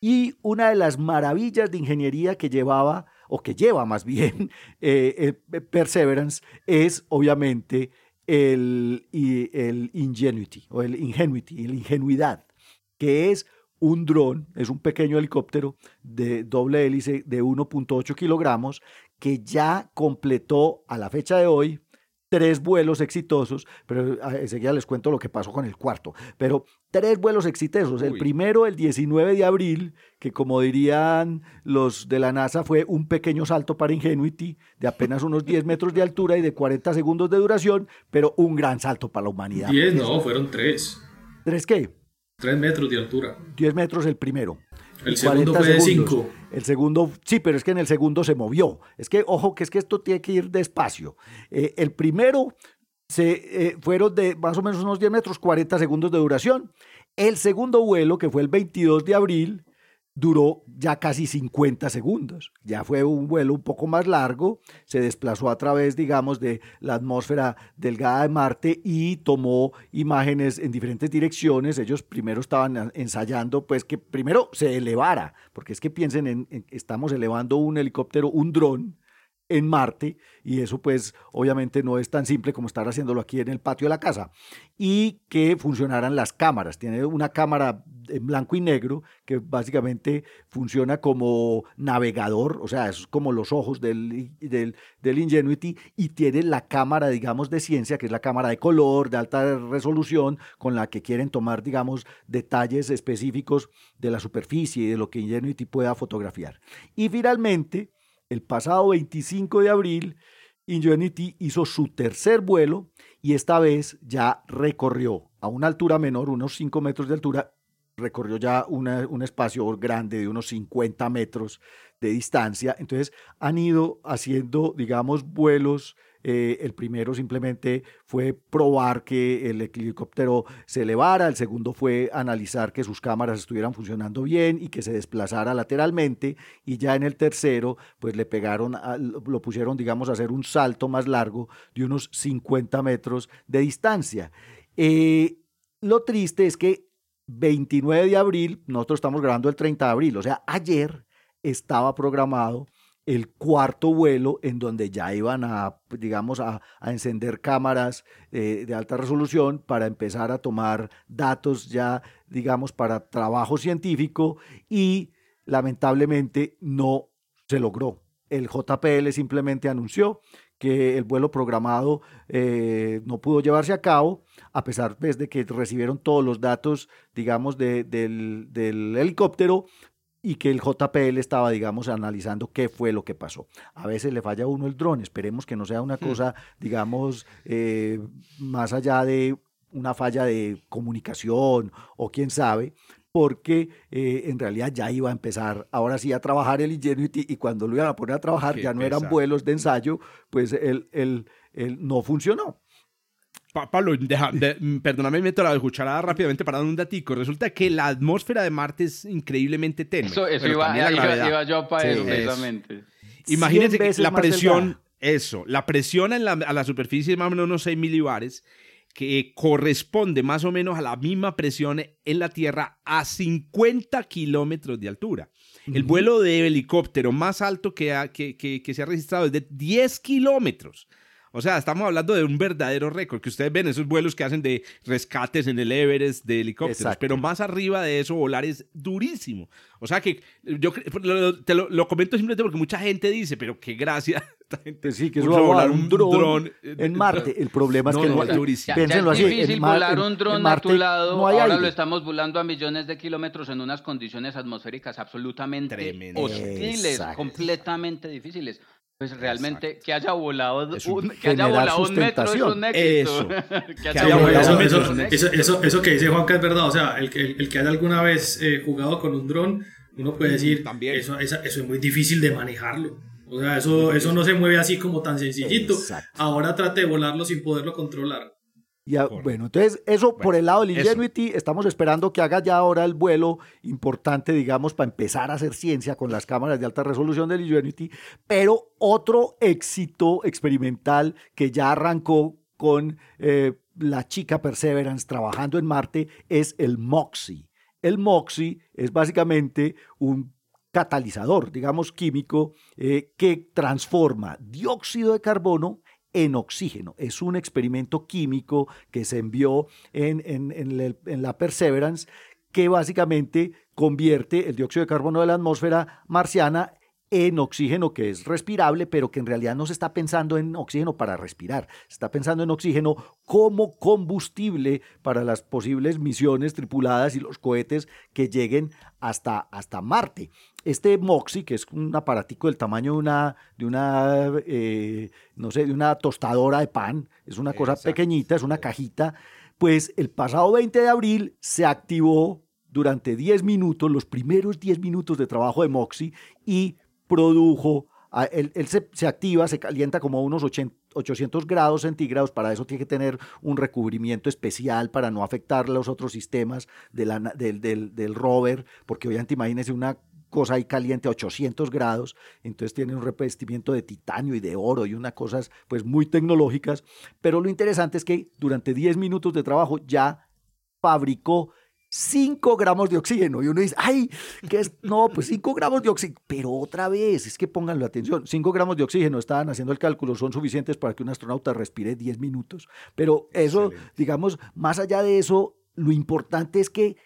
Y una de las maravillas de ingeniería que llevaba, o que lleva más bien, eh, eh, Perseverance es obviamente el, el Ingenuity o el Ingenuity, el Ingenuidad, que es un dron, es un pequeño helicóptero de doble hélice de 1.8 kilogramos que ya completó a la fecha de hoy tres vuelos exitosos, pero ah, enseguida les cuento lo que pasó con el cuarto, pero tres vuelos exitosos. El primero, el 19 de abril, que como dirían los de la NASA, fue un pequeño salto para Ingenuity de apenas unos 10 metros de altura y de 40 segundos de duración, pero un gran salto para la humanidad. 10, no, fueron tres. ¿Tres qué? Tres metros de altura. 10 metros el primero. El segundo fue de 5. El segundo, sí, pero es que en el segundo se movió. Es que, ojo, que es que esto tiene que ir despacio. Eh, el primero se, eh, fueron de más o menos unos 10 metros, 40 segundos de duración. El segundo vuelo, que fue el 22 de abril, duró ya casi 50 segundos. Ya fue un vuelo un poco más largo, se desplazó a través, digamos, de la atmósfera delgada de Marte y tomó imágenes en diferentes direcciones. Ellos primero estaban ensayando, pues que primero se elevara, porque es que piensen en, estamos elevando un helicóptero, un dron, en Marte y eso pues obviamente no es tan simple como estar haciéndolo aquí en el patio de la casa y que funcionaran las cámaras. Tiene una cámara en blanco y negro que básicamente funciona como navegador, o sea, es como los ojos del, del, del, Ingenuity y tiene la cámara, digamos, de ciencia, que es la cámara de color, de alta resolución, con la que quieren tomar, digamos, detalles específicos de la superficie y de lo que Ingenuity pueda fotografiar. Y finalmente, el pasado 25 de abril, Ingenuity hizo su tercer vuelo y esta vez ya recorrió a una altura menor, unos 5 metros de altura, recorrió ya un espacio grande de unos 50 metros de distancia. Entonces han ido haciendo, digamos, vuelos eh, el primero simplemente fue probar que el helicóptero se elevara, el segundo fue analizar que sus cámaras estuvieran funcionando bien y que se desplazara lateralmente y ya en el tercero pues le pegaron, lo pusieron digamos a hacer un salto más largo de unos 50 metros de distancia. Eh, lo triste es que 29 de abril, nosotros estamos grabando el 30 de abril, o sea, ayer estaba programado el cuarto vuelo en donde ya iban a, digamos, a, encender cámaras eh, de alta resolución para empezar a tomar datos ya, digamos, para trabajo científico y lamentablemente no se logró. El JPL simplemente anunció que el vuelo programado eh, no pudo llevarse a cabo, a pesar pues, de que recibieron todos los datos, digamos, del, del helicóptero, y que el JPL estaba, digamos, analizando qué fue lo que pasó. A veces le falla a uno el dron, esperemos que no sea una hmm. cosa, digamos, eh, más allá de una falla de comunicación o quién sabe, porque eh, en realidad ya iba a empezar ahora sí a trabajar el Ingenuity y cuando lo iban a poner a trabajar ya no eran vuelos de ensayo, pues él, él, él no funcionó. Pablo, mm, perdóname, meto la cucharada rápidamente para dar un datico. Resulta que la atmósfera de Marte es increíblemente tenue. Eso, eso iba, iba, yo para eso, precisamente. Imagínense que la presión, eso, la presión en la, a la superficie es más o menos unos 6 milibares, que corresponde más o menos a la misma presión en la Tierra a 50 kilómetros de altura. El vuelo de helicóptero más alto que, que, que, que se ha registrado es de 10 kilómetros. O sea, estamos hablando de un verdadero récord, que ustedes ven esos vuelos que hacen de rescates en el Everest de helicópteros, pero más arriba de eso volar es durísimo. O sea que yo te lo, comento simplemente porque mucha gente dice, pero qué gracia. Sí, que es volar un dron, en Marte. El problema es que no, es durísimo. Ya, es difícil volar un dron a tu lado. ahora lo estamos volando a millones de kilómetros en unas condiciones atmosféricas absolutamente hostiles, completamente difíciles. Pues realmente que haya volado un, que haya volado un metro es un éxito. Eso. eso, que dice Juanca es verdad. O sea, el, el, el que haya alguna vez eh, jugado con un dron, uno puede decir, También. Eso, eso, es muy difícil de manejarlo. O sea, eso, eso no se mueve así como tan sencillito. Ahora trate de volarlo sin poderlo controlar bueno, entonces eso por el lado del Ingenuity, estamos esperando que haga ya ahora el vuelo importante, digamos, para empezar a hacer ciencia con las cámaras de alta resolución del Ingenuity, pero otro éxito experimental que ya arrancó con eh, la chica Perseverance trabajando en Marte es el MOXIE. El MOXIE es básicamente un catalizador, digamos, químico eh, que transforma dióxido de carbono en oxígeno. Es un experimento químico que se envió en, en, la Perseverance que básicamente convierte el dióxido de carbono de la atmósfera marciana en oxígeno que es respirable, pero que en realidad no se está pensando en oxígeno para respirar, se está pensando en oxígeno como combustible para las posibles misiones tripuladas y los cohetes que lleguen hasta, hasta Marte. Este MOXIE, que es un aparatico del tamaño de una, de una eh, no sé, de una tostadora de pan, es una cosa pequeñita, es una cajita, pues el pasado 20 de abril se activó durante 10 minutos, los primeros 10 minutos de trabajo de MOXIE, y produjo, él, se, activa, se calienta como unos 800 grados centígrados, para eso tiene que tener un recubrimiento especial para no afectar los otros sistemas del, del, rover, porque obviamente imagínense una cosa ahí caliente a 800 grados, entonces tiene un revestimiento de titanio y de oro y unas cosas pues muy tecnológicas, pero lo interesante es que durante 10 minutos de trabajo ya fabricó 5 gramos de oxígeno. Y uno dice, ay, ¿qué es? No, pues 5 gramos de oxígeno. Pero otra vez, es que pónganlo atención, 5 gramos de oxígeno, estaban haciendo el cálculo, son suficientes para que un astronauta respire 10 minutos. Pero eso, digamos, más allá de eso, lo importante es que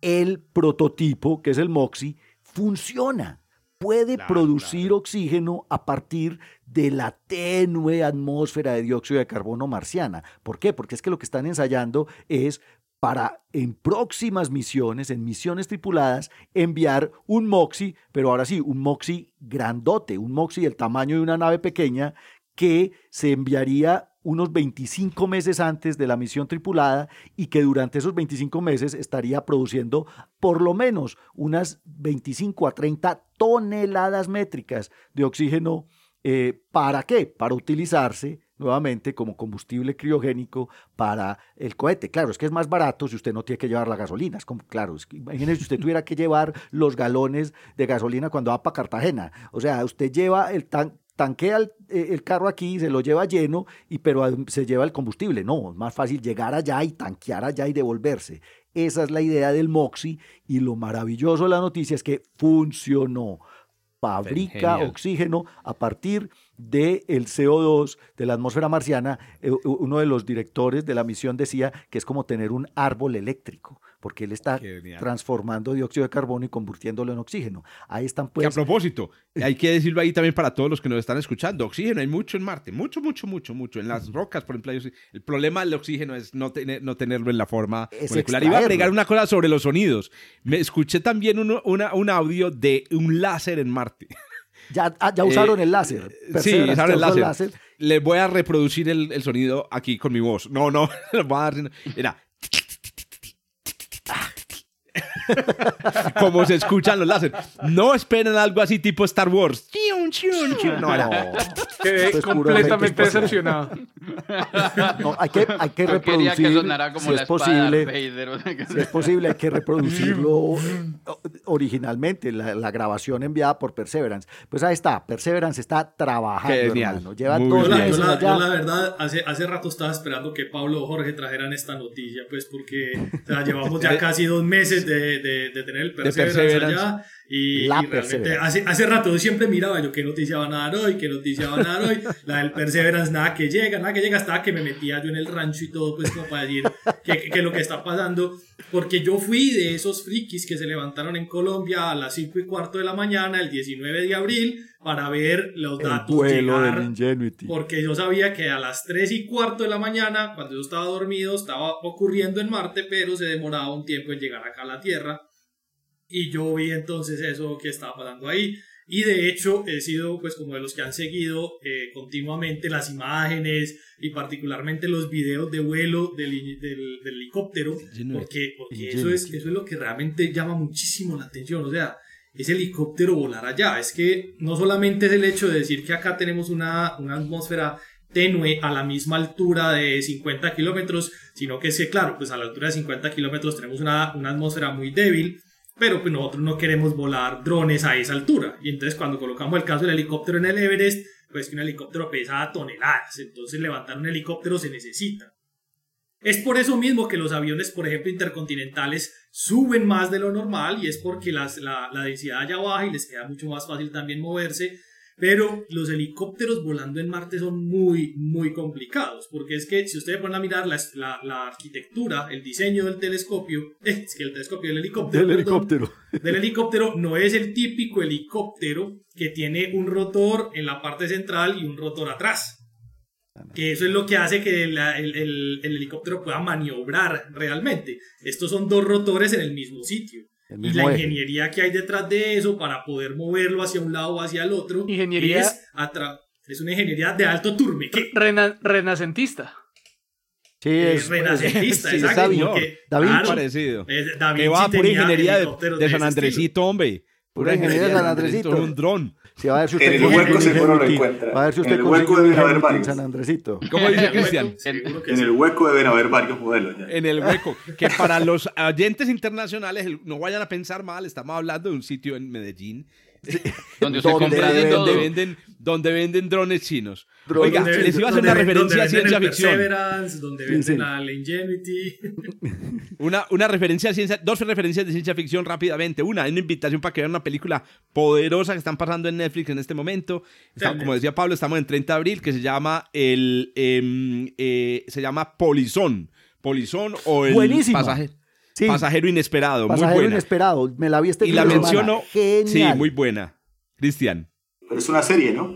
el prototipo, que es el MOXIE, funciona. Puede producir oxígeno a partir de la tenue atmósfera de dióxido de carbono marciana. ¿Por qué? Porque es que lo que están ensayando es para en próximas misiones, en misiones tripuladas, enviar un MOXIE, pero ahora sí, un MOXIE grandote, un MOXIE del tamaño de una nave pequeña que se enviaría unos 25 meses antes de la misión tripulada y que durante esos 25 meses estaría produciendo por lo menos unas 25 a 30 toneladas métricas de oxígeno. Eh, ¿Para qué? Para utilizarse nuevamente como combustible criogénico para el cohete. Claro, es que es más barato si usted no tiene que llevar la gasolina. Es como, claro, es que, imagínese si usted tuviera que llevar los galones de gasolina cuando va para Cartagena. O sea, usted lleva el tan, tanquea el, eh, el, carro aquí, se lo lleva lleno, y, pero se lleva el combustible. No, es más fácil llegar allá y tanquear allá y devolverse. Esa es la idea del MOXI y lo maravilloso de la noticia es que funcionó. Fabrica oxígeno a partir del CO2 de la atmósfera marciana, eh, uno de los directores de la misión decía que es como tener un árbol eléctrico, porque él está transformando dióxido de carbono y convirtiéndolo en oxígeno. Ahí están pues... a propósito, hay que decirlo ahí también para todos los que nos están escuchando, oxígeno hay mucho en Marte, mucho, mucho, mucho, mucho. En las rocas, por ejemplo, el problema del oxígeno es no, tener, no tenerlo en la forma molecular. Iba a agregar una cosa sobre los sonidos. Me escuché también un audio de un láser en Marte. Ya, ah, ya usaron eh, el láser. sí, usaron el láser. Le voy a reproducir el, el, sonido aquí con mi voz. No, no, voy a dar. Era. como se escuchan los láser. No esperen algo así tipo Star Wars. No, era. Quedé completamente decepcionado. No, hay que, hay que reproducir. Que como si es posible. Si es posible, hay que reproducirlo originalmente, la, grabación enviada por Perseverance. Pues ahí está, Perseverance está trabajando, hermano. Lleva dos meses la, yo la, verdad, hace, hace rato estaba esperando que Pablo o Jorge trajeran esta noticia, pues porque llevamos ya casi dos meses de de, tener el Perseverance, allá. Y, realmente hace, hace rato yo siempre miraba yo qué noticia van a dar hoy, qué noticia van a dar hoy. La del Perseverance, nada que llega, nada que llega, hasta que me metía yo en el rancho y todo, pues como para decir que, que, lo que está pasando. Porque yo fui de esos frikis que se levantaron en Colombia a las 5 y cuarto de la mañana, el 19 de abril, para ver los datos llegar. Porque yo sabía que a las 3 y cuarto de la mañana, cuando yo estaba dormido, estaba ocurriendo en Marte, pero se demoraba un tiempo en llegar acá a la Tierra. Y yo vi entonces eso que estaba pasando ahí. Y de hecho he sido pues como de los que han seguido eh, continuamente las imágenes y particularmente los videos de vuelo del, del, helicóptero, porque, porque eso, es, eso es lo que realmente llama muchísimo la atención. O sea, ese helicóptero volar allá. Es que no solamente es el hecho de decir que acá tenemos una, una atmósfera tenue a la misma altura de 50 kilómetros, sino que es que, claro, pues a la altura de 50 kilómetros tenemos una, una atmósfera muy débil pero pues nosotros no queremos volar drones a esa altura. Y entonces cuando colocamos el caso del helicóptero en el Everest, pues que un helicóptero pesa toneladas, entonces levantar un helicóptero se necesita. Es por eso mismo que los aviones, por ejemplo, intercontinentales suben más de lo normal y es porque la, la densidad allá baja y les queda mucho más fácil también moverse pero los helicópteros volando en Marte son muy, muy complicados, porque es que si ustedes ponen a mirar la, la, arquitectura, el diseño del telescopio, es que el telescopio del helicóptero, del helicóptero. del helicóptero no es el típico helicóptero que tiene un rotor en la parte central y un rotor atrás. Que eso es lo que hace que el, el, el helicóptero pueda maniobrar realmente. Estos son dos rotores en el mismo sitio y la ingeniería que hay detrás de eso para poder moverlo hacia un lado o hacia el otro ingeniería es, es una ingeniería de alto turbe. renacentista. Sí, es, renacentista, sí, exacto. David, parecido. David que va por ingeniería de, San Andresito, hombre. Pura ingeniería de San Andresito. Un dron. Sí, va a ver si usted en el hueco seguro lo encuentra. Va a ver si usted en el hueco deben haber varios. San Andresito. ¿Cómo dice Cristian? En el hueco deben haber varios modelos. Ya. En el hueco. Que para los oyentes internacionales no vayan a pensar mal, estamos hablando de un sitio en Medellín Donde usted compra de todo. Donde venden, donde venden drones chinos. Oiga, les iba a hacer una referencia a ciencia ficción. Donde venden la Ingenuity. Una, una referencia a ciencia, dos referencias de ciencia ficción rápidamente. Una, una invitación para que vean una película poderosa que están pasando en Netflix en este momento. como decía Pablo, estamos en 30 de abril, que se llama el em, eh, se llama Polizón. Polizón o el pasaje. Pasajero inesperado. Pasajero muy buena. inesperado. Me la vi este Y la menciono. Sí, muy buena. Cristian. Pero es una serie, ¿no?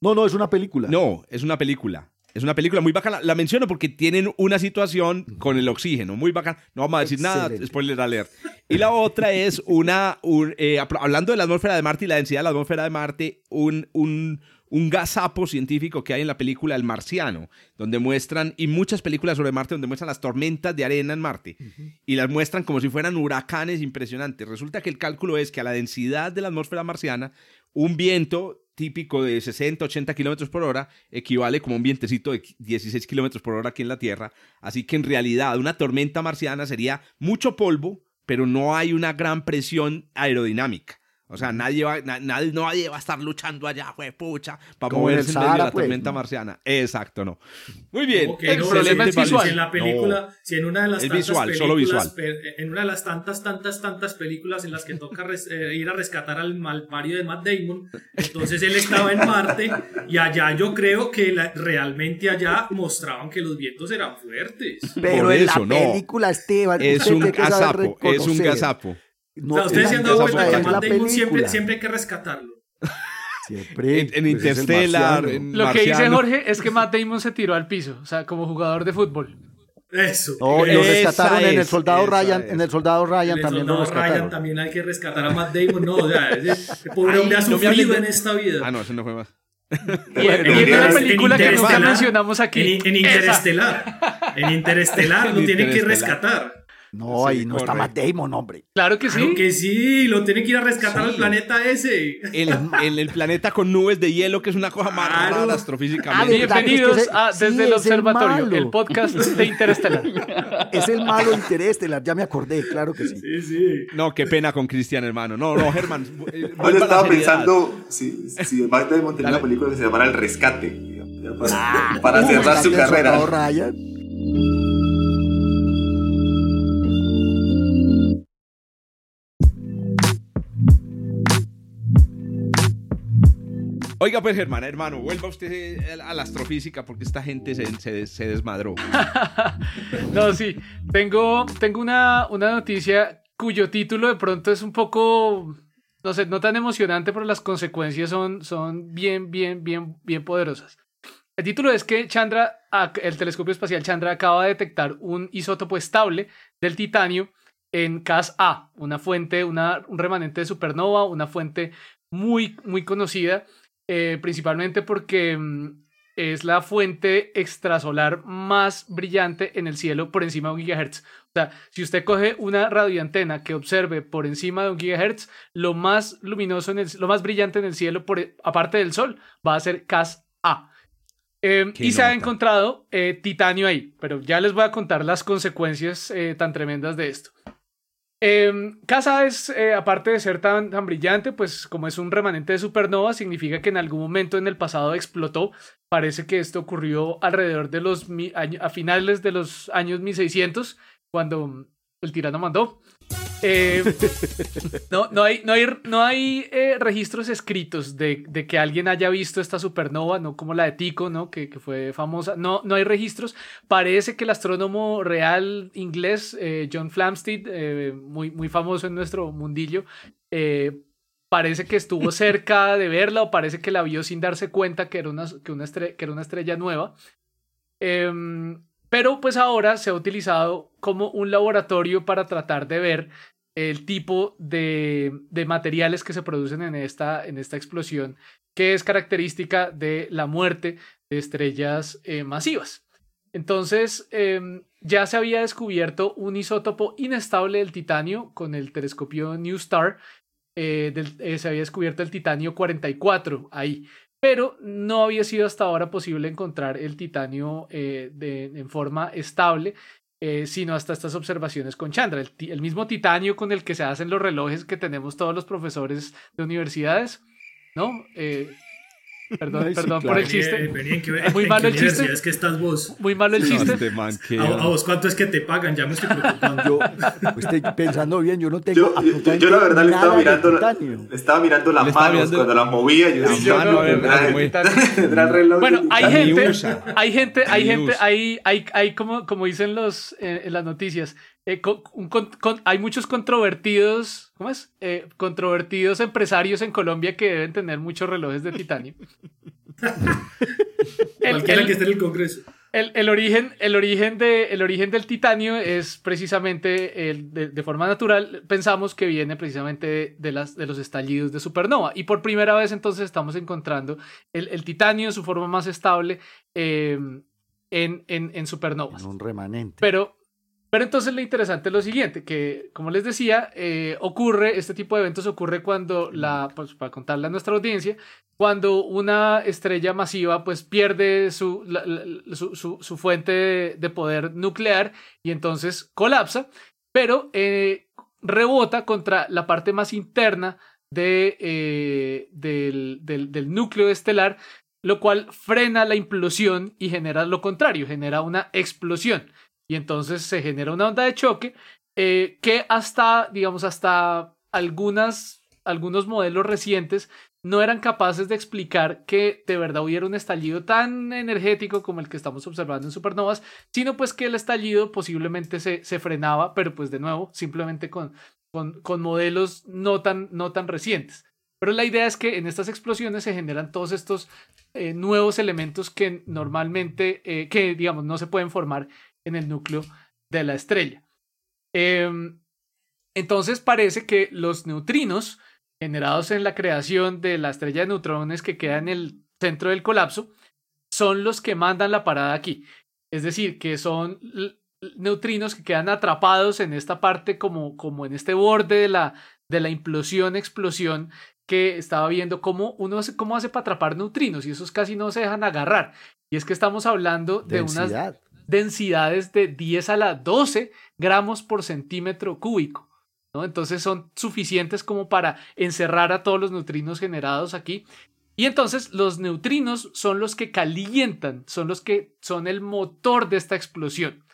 No, no, es una película. No, es una película. Es una película muy bacana. La menciono porque tienen una situación con el oxígeno muy bacana. No vamos a decir nada, spoiler alert. Y la otra es una, eh, hablando de la atmósfera de Marte y la densidad de la atmósfera de Marte, un, un, un gazapo científico que hay en la película El Marciano, donde muestran, y muchas películas sobre Marte, donde muestran las tormentas de arena en Marte, y las muestran como si fueran huracanes impresionantes. Resulta que el cálculo es que a la densidad de la atmósfera marciana, un viento típico de 60, 80 kilómetros por hora equivale como un vientecito de 16 kilómetros por hora aquí en la Tierra. Así que en realidad una tormenta marciana sería mucho polvo, pero no hay una gran presión aerodinámica. O sea, nadie va, nadie, nadie va a estar luchando allá, fue pucha, para moverse en, medio de la pues, tormenta marciana. Exacto, no. Muy bien. el problema es visual. Si en la película, si en una de las tantas visual, solo visual. en una de las tantas, tantas, tantas películas en las que toca eh, ir a rescatar al malpario de Matt Damon, entonces él estaba en Marte y allá yo creo que realmente allá mostraban que los vientos eran fuertes. Pero en la película, Esteban, es un gazapo, es un gazapo. No, o sea, ustedes se han dado cuenta que a Matt Damon siempre, siempre hay que rescatarlo. Siempre. En, en Interstellar. Lo que dice Jorge es que Matt Damon se tiró al piso, o sea, como jugador de fútbol. Eso. No, lo rescataron en el soldado Ryan, en el soldado Ryan en también soldado lo rescataron. Ryan también hay que rescatar a Matt Damon, no, o sea, ese pobre hombre ha sufrido en esta vida. Ah, no, eso no fue más. Y, en una película que nunca mencionamos aquí. En, en Interestelar. En Interestelar lo tienen que rescatar. No, ahí no está Matt Damon, hombre. Claro que sí. Claro que sí, lo tiene que ir a rescatar al planeta ese. En el, planeta con nubes de hielo, que es una cosa más rara astrofísicamente. Ah, bienvenidos a Desde el Observatorio, el, podcast de Interestelar. Es el malo Interestelar, ya me acordé, claro que sí. Sí, sí. No, qué pena con Cristian, hermano. No, no, Germán. Eh, yo estaba pensando si, si Matt Damon tenía una película que se llamara El Rescate. Para, para cerrar su carrera. Ryan. Oiga, pues, Germán, hermano, vuelva usted a la astrofísica porque esta gente se, se, desmadró. no, sí. Tengo, tengo una, una noticia cuyo título de pronto es un poco, no sé, no tan emocionante, pero las consecuencias son, son bien, bien, bien, bien poderosas. El título es que Chandra, el telescopio espacial Chandra acaba de detectar un isótopo estable del titanio en CAS-A, una fuente, una, un remanente de supernova, una fuente muy, muy conocida eh, principalmente porque mm, es la fuente extrasolar más brillante en el cielo por encima de un gigahertz. O sea, si usted coge una radioantena que observe por encima de un gigahertz, lo más luminoso, en el, lo más brillante en el cielo, por, aparte del Sol, va a ser CAS-A. Em, y se ha encontrado eh, titanio ahí, pero ya les voy a contar las consecuencias eh, tan tremendas de esto. Eh, Casa es, eh, aparte de ser tan, tan brillante, pues como es un remanente de supernova, significa que en algún momento en el pasado explotó. Parece que esto ocurrió alrededor de los a finales de los años 1600, cuando el tirano mandó. Eh, no, no hay, no hay, no hay eh, registros escritos de, de, que alguien haya visto esta supernova, no como la de Tycho, ¿no? que, que fue famosa. No, no hay registros. Parece que el astrónomo real inglés, eh, John Flamsteed, muy, muy famoso en nuestro mundillo, parece que estuvo cerca de verla o parece que la vio sin darse cuenta que era una, que una, estrella, que era una estrella nueva. Em, pero pues ahora se ha utilizado como un laboratorio para tratar de ver el tipo de, materiales que se producen en esta, en esta explosión, que es característica de la muerte de estrellas eh, masivas. Entonces, em, ya se había descubierto un isótopo inestable del titanio con el telescopio New Star. Eh, eh, se había descubierto el titanio 44 ahí pero no había sido hasta ahora posible encontrar el titanio eh, en forma estable eh, sino hasta estas observaciones con Chandra, el, mismo titanio con el que se hacen los relojes que tenemos todos los profesores de universidades, ¿no? Eh, Perdón, perdón por el chiste. Muy malo el chiste. Es que estás vos. Muy malo el chiste. a, vos cuánto es que te pagan? Ya me estoy preocupando. Yo estoy pensando bien, yo no tengo. Yo, yo, la verdad le estaba mirando, estaba mirando las manos cuando las movía. Yo decía, yo no, reloj. Bueno, hay gente, hay gente, hay gente, hay, hay, hay como, como dicen los eh, en las noticias, eh, hay muchos controvertidos, ¿cómo es? Eh, controvertidos empresarios en Colombia que deben tener muchos relojes de titanio. el, que esté en el Congreso. El, origen, el, origen de, el origen del titanio es precisamente el, de, forma natural, pensamos que viene precisamente de, las, de los estallidos de supernova. Y por primera vez entonces estamos encontrando el, titanio en su forma más estable eh, en, en, en supernovas. un remanente. Pero pero entonces lo interesante es lo siguiente, que como les decía, eh, ocurre, este tipo de eventos ocurre cuando la, pues para contarle a nuestra audiencia, cuando una estrella masiva pues pierde su, su, fuente de, poder nuclear y entonces colapsa, pero eh, rebota contra la parte más interna eh, del, del, del núcleo estelar, lo cual frena la implosión y genera lo contrario, genera una explosión y entonces se genera una onda de choque eh, que hasta, digamos, hasta algunos modelos recientes no eran capaces de explicar que de verdad hubiera un estallido tan energético como el que estamos observando en supernovas, sino pues que el estallido posiblemente se, se frenaba, pero pues de nuevo, simplemente con, con, con modelos no tan, no tan recientes. Pero la idea es que en estas explosiones se generan todos estos eh, nuevos elementos que normalmente, eh, que digamos, no se pueden formar en el núcleo de la estrella. Em, entonces parece que los neutrinos generados en la creación de la estrella de neutrones que queda en el centro del colapso son los que mandan la parada aquí. Es decir, que son neutrinos que quedan atrapados en esta parte como, como en este borde de la, de la implosión, explosión que estaba viendo cómo uno cómo hace para atrapar neutrinos y esos casi no se dejan agarrar. Y es que estamos hablando de unas densidades de 10 a la 12 gramos por centímetro cúbico. Entonces son suficientes como para encerrar a todos los neutrinos generados aquí. Y entonces los neutrinos son los que calientan, son los que son el motor de esta explosión.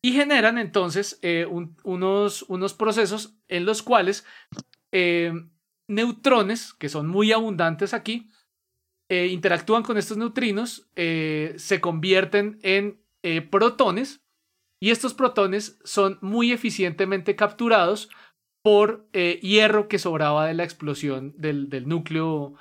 Y generan entonces eh, unos, unos procesos en los cuales eh, neutrones, que son muy abundantes aquí, eh, interactúan con estos neutrinos, se convierten en eh, protones y estos protones son muy eficientemente capturados por eh, hierro que sobraba de la explosión del, núcleo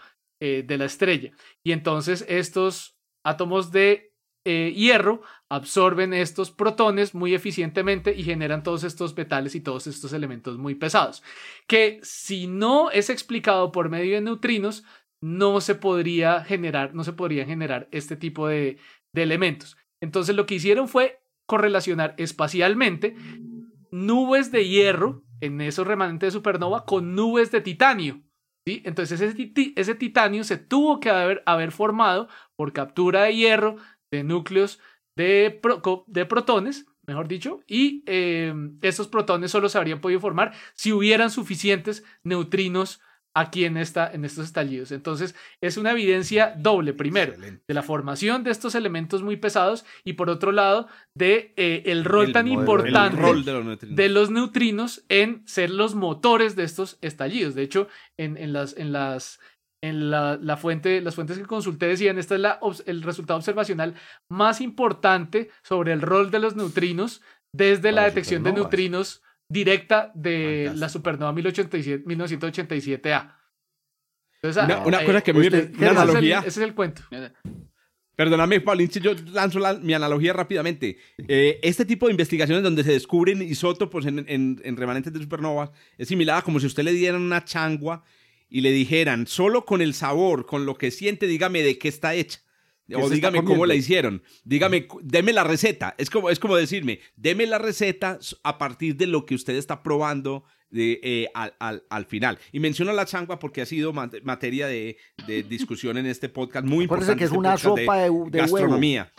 eh, de la estrella. Y entonces estos átomos de hierro absorben estos protones muy eficientemente y generan todos estos metales y todos estos elementos muy pesados, que si no es explicado por medio de neutrinos, no se podría generar, no se podría generar este tipo de elementos. Entonces lo que hicieron fue correlacionar espacialmente nubes de hierro en esos remanentes de supernova con nubes de titanio. ¿sí? Entonces ese, titanio se tuvo que haber, formado por captura de hierro de núcleos de, protones, mejor dicho, y eh, esos protones solo se habrían podido formar si hubieran suficientes neutrinos aquí en, esta, en estos estallidos. Entonces, es una evidencia doble, primero, de la formación de estos elementos muy pesados y por otro lado, de eh, el rol tan importante de, los neutrinos en ser los motores de estos estallidos. De hecho, en, en las... En las en la, fuente, las fuentes que consulté decían, este es la, el resultado observacional más importante sobre el rol de los neutrinos desde la detección de neutrinos directa de la supernova 1987A. una, cosa que me viene, una analogía. Ese es, el, cuento. Perdóname, Paulín, si yo lanzo mi analogía rápidamente. Eh, este tipo de investigaciones donde se descubren isótopos en, en, remanentes de supernovas es similar a como si usted le dieran una changua y le dijeran, solo con el sabor, con lo que siente, dígame de qué está hecha. O dígame cómo la hicieron. Dígame, deme la receta. Es como, es como decirme, deme la receta a partir de lo que usted está probando de, eh, al, al, final. Y menciono la changua porque ha sido materia de, de, discusión en este podcast muy importante. que es este una sopa de, gastronomía.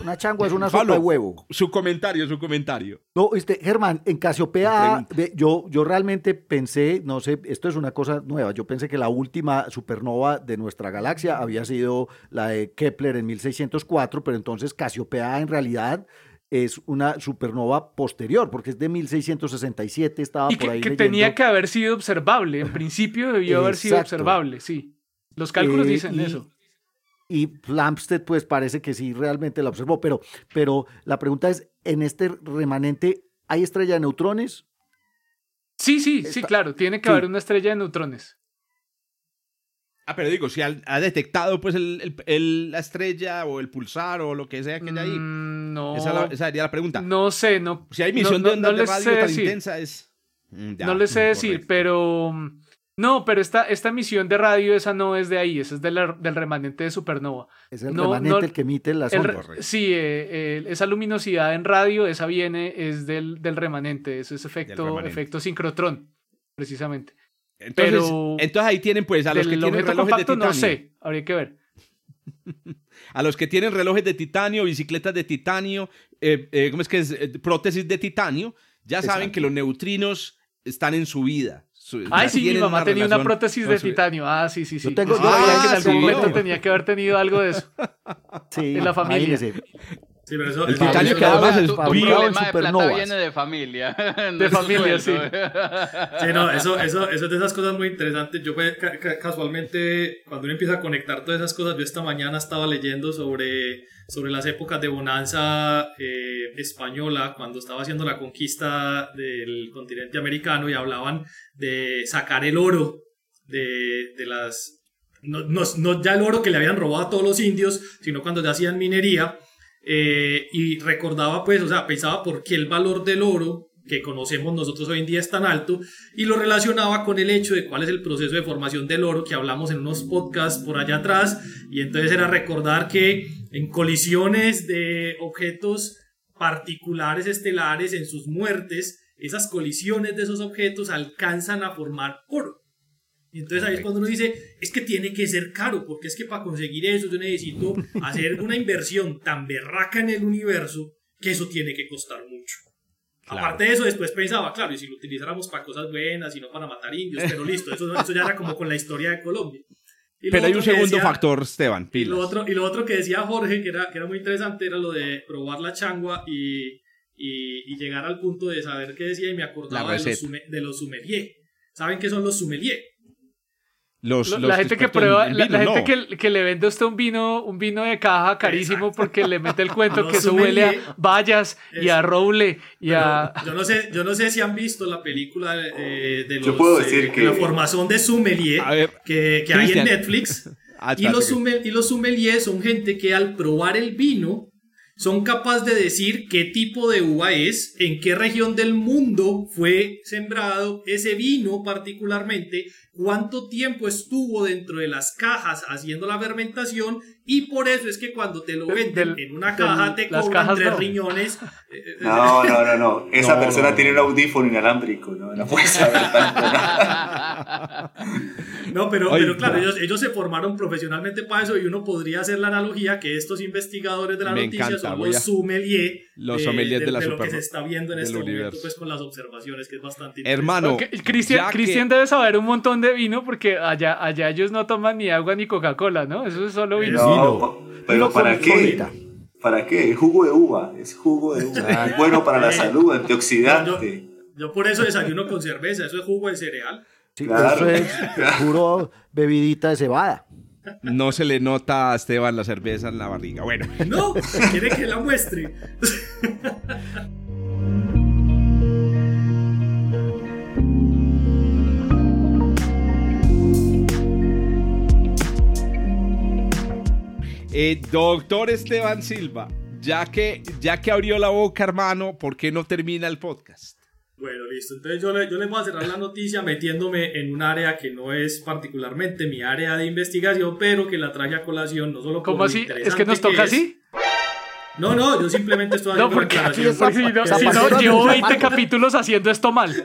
Una changua es una sopa de huevo. Su comentario, su comentario. No, este, Germán, en Casiopea, yo, yo realmente pensé, no sé, esto es una cosa nueva, yo pensé que la última supernova de nuestra galaxia había sido la de Kepler en 1604, pero entonces Casiopea en realidad es una supernova posterior, porque es de 1667, estaba por ahí. Que tenía que haber sido observable, en principio debió haber sido observable, sí. Los cálculos eh, dicen eso. Y Lampstead, pues parece que sí, realmente la observó, pero, pero la pregunta es, ¿en este remanente hay estrella de neutrones? Sí, sí, sí, claro, tiene que haber una estrella de neutrones. Ah, pero digo, si ha, detectado pues el, la estrella o el pulsar o lo que sea que haya ahí. Mm, no. Esa, sería la pregunta. No sé, no. Si hay misión de ondas de radio tan intensa es... Mm, no le sé decir, pero... No, pero esta, esta emisión de radio, esa no es de ahí, esa es del remanente de supernova. Es el remanente el que emite las ondas. Sí, eh, esa luminosidad en radio, esa viene, es del, del remanente, eso es efecto, efecto sincrotrón, precisamente. Entonces, entonces ahí tienen pues a los que tienen relojes de titanio. No sé, habría que ver. a los que tienen relojes de titanio, bicicletas de titanio, eh, eh, ¿cómo es que es? Eh, prótesis de titanio, ya saben que los neutrinos están en su vida. Ay, sí, mi mamá tenía una prótesis de titanio. Ah, sí, sí, sí. Yo tengo, ah, que en algún momento tenía que haber tenido algo de eso. Sí, en la familia. Sí, pero eso, el titanio que además es de plata viene de familia. de familia, sí. Sí, no, eso, eso, eso es de esas cosas muy interesantes. Yo pues, casualmente, cuando uno empieza a conectar todas esas cosas, yo esta mañana estaba leyendo sobre, sobre las épocas de bonanza eh, española, cuando estaba haciendo la conquista del continente americano y hablaban de sacar el oro de, de las... No, no, no ya el oro que le habían robado a todos los indios, sino cuando ya hacían minería eh, y recordaba, pues, o sea, pensaba por qué el valor del oro que conocemos nosotros hoy en día es tan alto y lo relacionaba con el hecho de cuál es el proceso de formación del oro que hablamos en unos podcasts por allá atrás y entonces era recordar que en colisiones de objetos particulares estelares en sus muertes, esas colisiones de esos objetos alcanzan a formar oro. Y entonces ahí es cuando uno dice, es que tiene que ser caro, porque es que para conseguir eso yo necesito hacer una inversión tan berraca en el universo que eso tiene que costar mucho. Aparte de eso, después pensaba, claro, y si lo utilizáramos para cosas buenas y no para matar indios, pero listo, eso, eso ya era como con la historia de Colombia. pero hay un segundo factor, Esteban. Y lo, otro, y lo otro que decía Jorge, que era, que era muy interesante, era lo de probar la changua y, y, llegar al punto de saber qué decía y me acordaba de los, de los sommelier. ¿Saben qué son los la gente que prueba, la, gente que, que, le vende a usted un vino, un vino de caja carísimo porque le mete el cuento que eso huele a bayas y a roble y a... Yo no sé, yo no sé si han visto la película eh, de los, puedo decir eh, que... la formación de sommelier que, que hay en Netflix. Ah, y, los y los sommeliers son gente que al probar el vino son capaces de decir qué tipo de uva es, en qué región del mundo fue sembrado ese vino particularmente, cuánto tiempo estuvo dentro de las cajas haciendo la fermentación y por eso es que cuando te lo venden en una caja te cobran tres riñones. No, no, no, no. Esa persona tiene un audífono inalámbrico, ¿no? No puede saber tanto. No, pero, pero claro, ellos, ellos se formaron profesionalmente para eso y uno podría hacer la analogía que estos investigadores de la noticia son los sommeliers, los sommeliers de, la de lo que se está viendo en este momento pues, con las observaciones, que es bastante Hermano, Cristian debe saber un montón de vino porque allá, allá ellos no toman ni agua ni Coca-Cola, ¿no? Eso es solo vino. Pero ¿para qué? ¿Para qué? Jugo de uva, es jugo de uva. Es bueno para la salud, antioxidante. Yo, por eso desayuno con cerveza, eso es jugo de cereal. Sí, eso es puro bebidita de cebada. No se le nota a Esteban la cerveza en la barriga. Bueno. No, quiere que la muestre. Eh, doctor Esteban Silva, ya que, ya que abrió la boca, hermano, ¿por qué no termina el podcast? Bueno, listo. Entonces yo, le, yo les voy a cerrar la noticia metiéndome en un área que no es particularmente mi área de investigación, pero que la traje a colación no solo como ¿Cómo así? ¿Es que nos toca así? No, no, yo simplemente estoy haciendo no, porque aquí si no, si no, llevo 20 capítulos haciendo esto mal.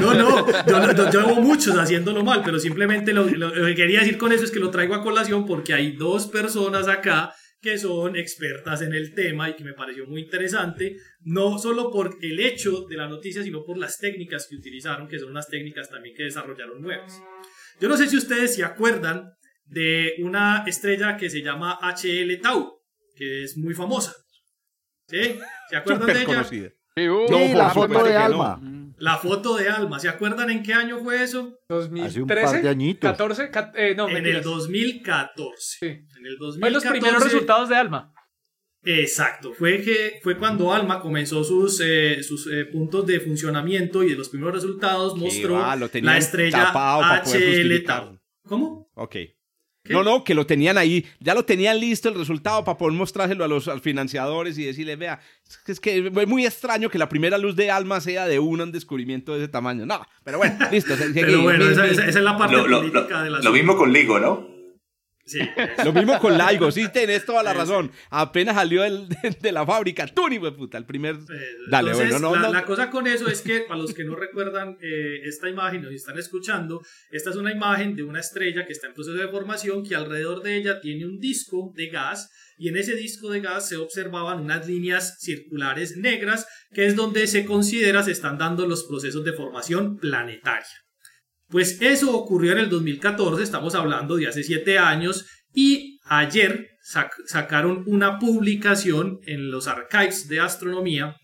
No, no, yo, llevo muchos haciéndolo mal, pero simplemente lo, que quería decir con eso es que lo traigo a colación porque hay dos personas acá que son expertas en el tema y que me pareció muy interesante, no solo por el hecho de la noticia, sino por las técnicas que utilizaron, que son unas técnicas también que desarrollaron nuevas. Yo no sé si ustedes se acuerdan de una estrella que se llama HL Tau, que es muy famosa. ¿Sí? ¿Se acuerdan de ella? Sí, la foto de Alma. La foto de Alma. ¿Se acuerdan en qué año fue eso? 2013. Hace un par de añitos. 14, eh, no, en el 2014. Sí. En el 2014. Fue los primeros resultados de Alma. Exacto, fue, que, fue cuando Alma comenzó sus, eh, sus eh, puntos de funcionamiento y de los primeros resultados mostró la estrella HL Tau. ¿Cómo? Ok. No, no, que lo tenían ahí, ya lo tenían listo el resultado para poder mostrárselo a los, financiadores y decirles, vea, es que es muy extraño que la primera luz de alma sea de un descubrimiento de ese tamaño. No, pero bueno, listo. pero bueno, esa, es la parte política de la Lo mismo con Ligo, ¿no? Lo mismo con Laigo, sí, tenés toda la razón. Apenas salió de, la fábrica, tú ni puta, el primer. Dale, bueno, no, la, cosa con eso es que, para los que no recuerdan eh, esta imagen, o si están escuchando, esta es una imagen de una estrella que está en proceso de formación, que alrededor de ella tiene un disco de gas, y en ese disco de gas se observaban unas líneas circulares negras, que es donde se considera se están dando los procesos de formación planetaria. Pues eso ocurrió en el 2014, estamos hablando de hace siete años, y ayer sacaron una publicación en los archives de astronomía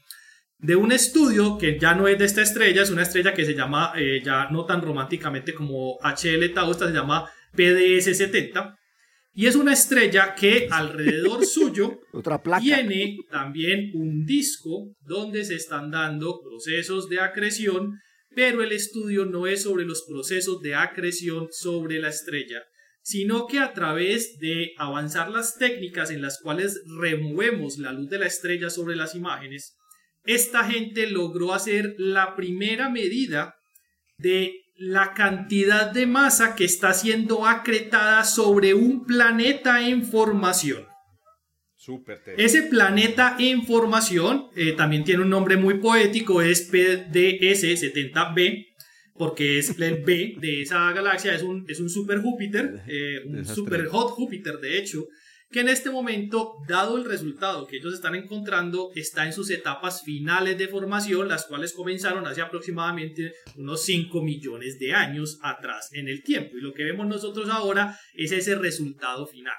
de un estudio que ya no es de esta estrella, es una estrella que se llama, eh, ya no tan románticamente como HL Tau, esta se llama PDS 70, y es una estrella que alrededor suyo tiene también un disco donde se están dando procesos de acreción pero el estudio no es sobre los procesos de acreción sobre la estrella, sino que a través de avanzar las técnicas en las cuales removemos la luz de la estrella sobre las imágenes, esta gente logró hacer la primera medida de la cantidad de masa que está siendo acretada sobre un planeta en formación. Ese planeta en formación eh, también tiene un nombre muy poético, es PDS-70b, porque es el B de esa galaxia, es un, es un super Júpiter, eh, un super hot Júpiter de hecho, que en este momento, dado el resultado que ellos están encontrando, está en sus etapas finales de formación, las cuales comenzaron hace aproximadamente unos 5 millones de años atrás en el tiempo. Y lo que vemos nosotros ahora es ese resultado final.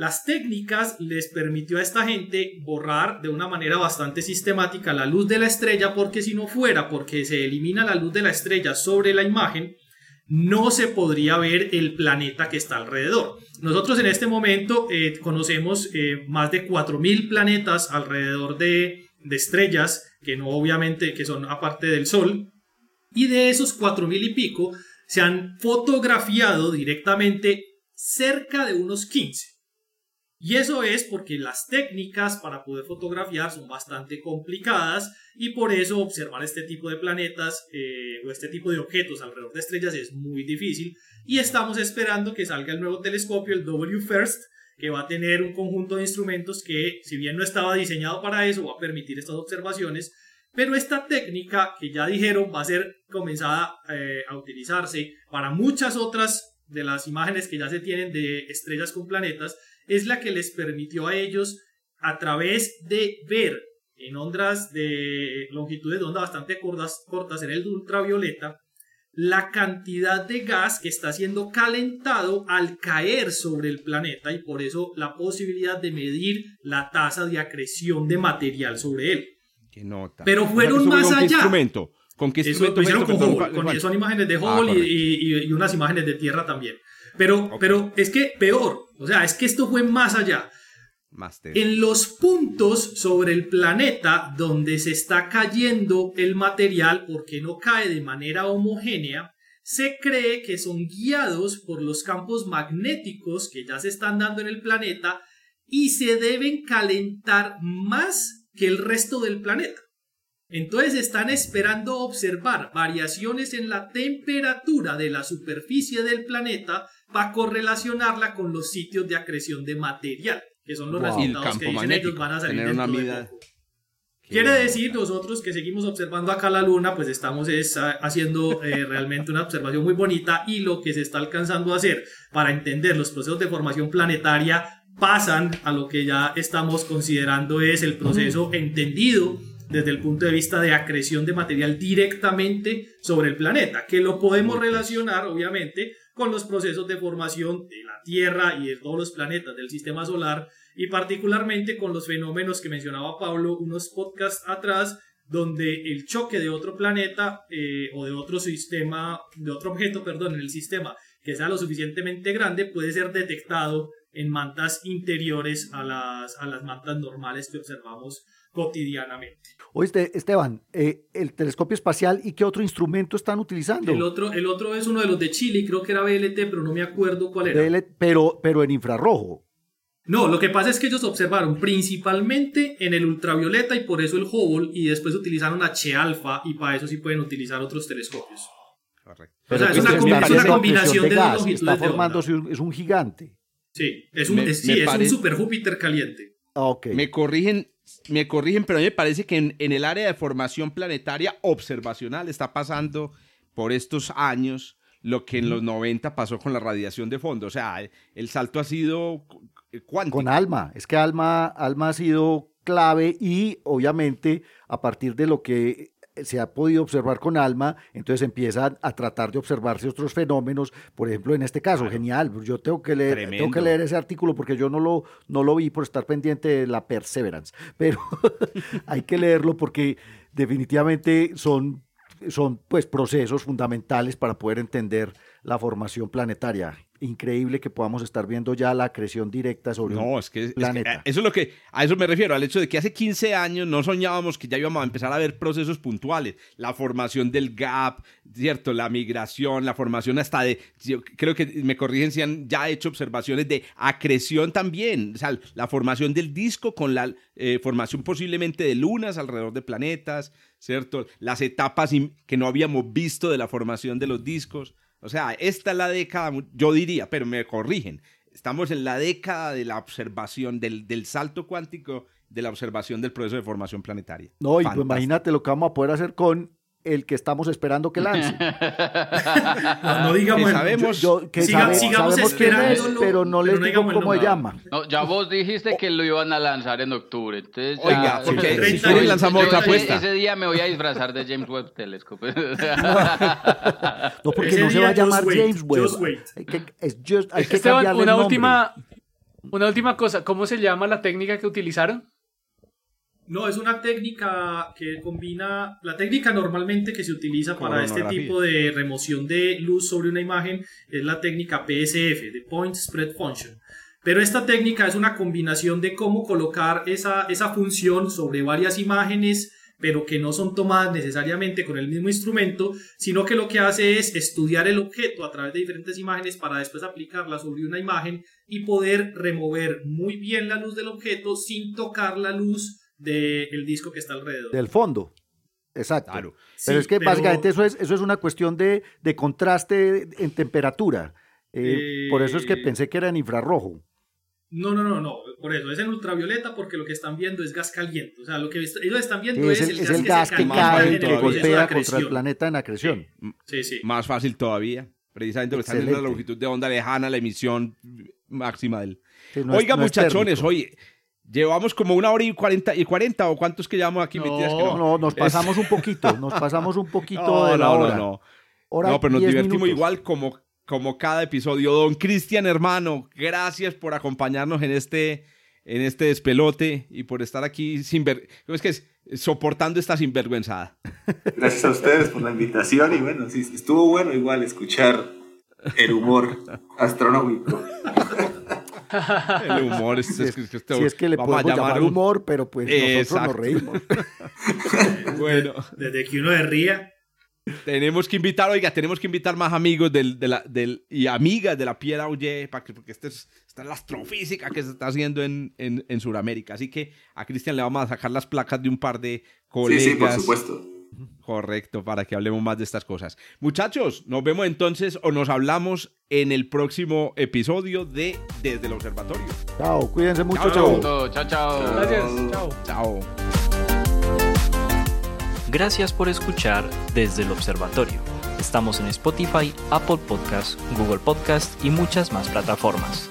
Las técnicas les permitió a esta gente borrar de una manera bastante sistemática la luz de la estrella porque si no fuera porque se elimina la luz de la estrella sobre la imagen, no se podría ver el planeta que está alrededor. Nosotros en este momento eh, conocemos eh, más de 4.000 planetas alrededor de, de, estrellas, que no obviamente que son aparte del Sol, y de esos 4.000 y pico se han fotografiado directamente cerca de unos 15. Y eso es porque las técnicas para poder fotografiar son bastante complicadas y por eso observar este tipo de planetas eh, o este tipo de objetos alrededor de estrellas es muy difícil. Y estamos esperando que salga el nuevo telescopio, el W-FIRST, que va a tener un conjunto de instrumentos que, si bien no estaba diseñado para eso, va a permitir estas observaciones. Pero esta técnica que ya dijeron va a ser comenzada eh, a utilizarse para muchas otras de las imágenes que ya se tienen de estrellas con planetas es la que les permitió a ellos, a través de ver en ondas de longitudes de onda bastante cortas, cortas en el ultravioleta, la cantidad de gas que está siendo calentado al caer sobre el planeta y por eso la posibilidad de medir la tasa de acreción de material sobre él. Pero fueron más allá. Instrumento? ¿Con qué instrumento? hicieron con, son imágenes de ah, Hubble y, unas imágenes de Tierra también. Pero, pero es que peor, o sea, es que esto fue más allá. En los puntos sobre el planeta donde se está cayendo el material porque no cae de manera homogénea, se cree que son guiados por los campos magnéticos que ya se están dando en el planeta y se deben calentar más que el resto del planeta. Entonces están esperando observar variaciones en la temperatura de la superficie del planeta para correlacionarla con los sitios de acreción de material, que son los resultados que dicen ellos van a salir dentro de poco. Quiere decir nosotros que seguimos observando acá la luna, pues estamos haciendo eh, realmente una observación muy bonita y lo que se está alcanzando a hacer para entender los procesos de formación planetaria pasan a lo que ya estamos considerando es el proceso entendido desde el punto de vista de acreción de material directamente sobre el planeta, que lo podemos relacionar obviamente con los procesos de formación de la Tierra y de todos los planetas del sistema solar y particularmente con los fenómenos que mencionaba Pablo unos podcasts atrás donde el choque de otro planeta eh, o de otro sistema, de otro objeto, perdón, en el sistema que sea lo suficientemente grande puede ser detectado en mantas interiores a las, a las mantas normales que observamos cotidianamente. Oíste, Esteban, eh, el telescopio espacial y qué otro instrumento están utilizando. El otro, el otro es uno de los de Chile, creo que era BLT, pero no me acuerdo cuál era. pero, pero en infrarrojo. No, lo que pasa es que ellos observaron principalmente en el ultravioleta y por eso el Hubble y después utilizaron H alfa y para eso sí pueden utilizar otros telescopios. Correcto. o sea, es una, combinación de, gas, Está formándose, es un gigante. Sí, es un, sí, es un super Júpiter caliente. Okay. Me corrigen me corrigen, pero a mí me parece que en, el área de formación planetaria observacional está pasando por estos años lo que en los 90 pasó con la radiación de fondo. O sea, el salto ha sido cuántico. Con ALMA. Es que ALMA, ALMA ha sido clave y obviamente a partir de lo que se ha podido observar con alma, entonces empieza a tratar de observarse otros fenómenos, por ejemplo, en este caso, genial, yo tengo que leer, tengo que leer ese artículo porque yo no lo, no lo vi por estar pendiente de la Perseverance, pero hay que leerlo porque definitivamente son, son pues procesos fundamentales para poder entender la formación planetaria increíble que podamos estar viendo ya la acreción directa sobre no, es que, planeta. eso es lo que, a eso me refiero, al hecho de que hace 15 años no soñábamos que ya íbamos a empezar a ver procesos puntuales, la formación del gap, ¿cierto? La migración, la formación hasta de, yo creo que me corrigen si han ya hecho observaciones de acreción también, o sea, la formación del disco con la eh, formación posiblemente de lunas alrededor de planetas, ¿cierto? Las etapas que no habíamos visto de la formación de los discos. O sea, esta es la década, yo diría, pero me corrigen, estamos en la década de la observación, del, del salto cuántico, de la observación del proceso de formación planetaria. No, y pues imagínate lo que vamos a poder hacer con el que estamos esperando que lance. no, digamos, sabemos, que sabemos quién es, pero no le digo cómo se llama. ya vos dijiste que lo iban a lanzar en octubre, entonces Oiga, porque si lanzamos otra apuesta. Ese, día me voy a disfrazar de James Webb Telescope. no, porque no se va a llamar James Webb. Hay que, es just, hay que Esteban, una última, una última cosa, ¿cómo se llama la técnica que utilizaron? No, es una técnica que combina, la técnica normalmente que se utiliza para este tipo de remoción de luz sobre una imagen es la técnica PSF, de Point Spread Function. Pero esta técnica es una combinación de cómo colocar esa, esa función sobre varias imágenes, pero que no son tomadas necesariamente con el mismo instrumento, sino que lo que hace es estudiar el objeto a través de diferentes imágenes para después aplicarla sobre una imagen y poder remover muy bien la luz del objeto sin tocar la luz del disco que está alrededor. Del fondo. Exacto. pero es que básicamente eso es, eso es una cuestión de, contraste en temperatura. Eh, por eso es que eh, pensé que era en infrarrojo. No, no, no, no, por eso es en ultravioleta porque lo que están viendo es gas caliente. O sea, lo que ellos están viendo es, el, gas, que, cae, que golpea contra el planeta en acreción. Sí, sí. Más fácil todavía. Precisamente porque están en la longitud de onda lejana, la emisión máxima del. Oiga, muchachones, oye, Llevamos como una hora y cuarenta, y cuarenta o cuántos que llevamos aquí metidas no, no, nos pasamos un poquito, nos pasamos un poquito de la hora. No, no, no. pero nos divertimos igual como, como cada episodio. Don Cristian, hermano, gracias por acompañarnos en este, en este despelote y por estar aquí sin ver, es que soportando esta sinvergüenzada. Gracias a ustedes por la invitación y bueno, sí, estuvo bueno igual escuchar el humor astronómico. El humor es, es, es, si es que le podemos llamar, humor, pero pues nosotros nos reímos. bueno. Desde que uno se ría. Tenemos que invitar, oiga, tenemos que invitar más amigos del, de la, del, y amigas de la Piedra Oye, porque esta es, esta es la astrofísica que se está haciendo en, en, en Sudamérica. Así que a Cristian le vamos a sacar las placas de un par de colegas. Sí, sí, por supuesto. Correcto, para que hablemos más de estas cosas. Muchachos, nos vemos entonces o nos hablamos en el próximo episodio de Desde el Observatorio. Chao, cuídense mucho. Chao, chao. Chao, chao. Gracias. Chao. Chao. Gracias por escuchar Desde el Observatorio. Estamos en Spotify, Apple Podcast, Google Podcast y muchas más plataformas.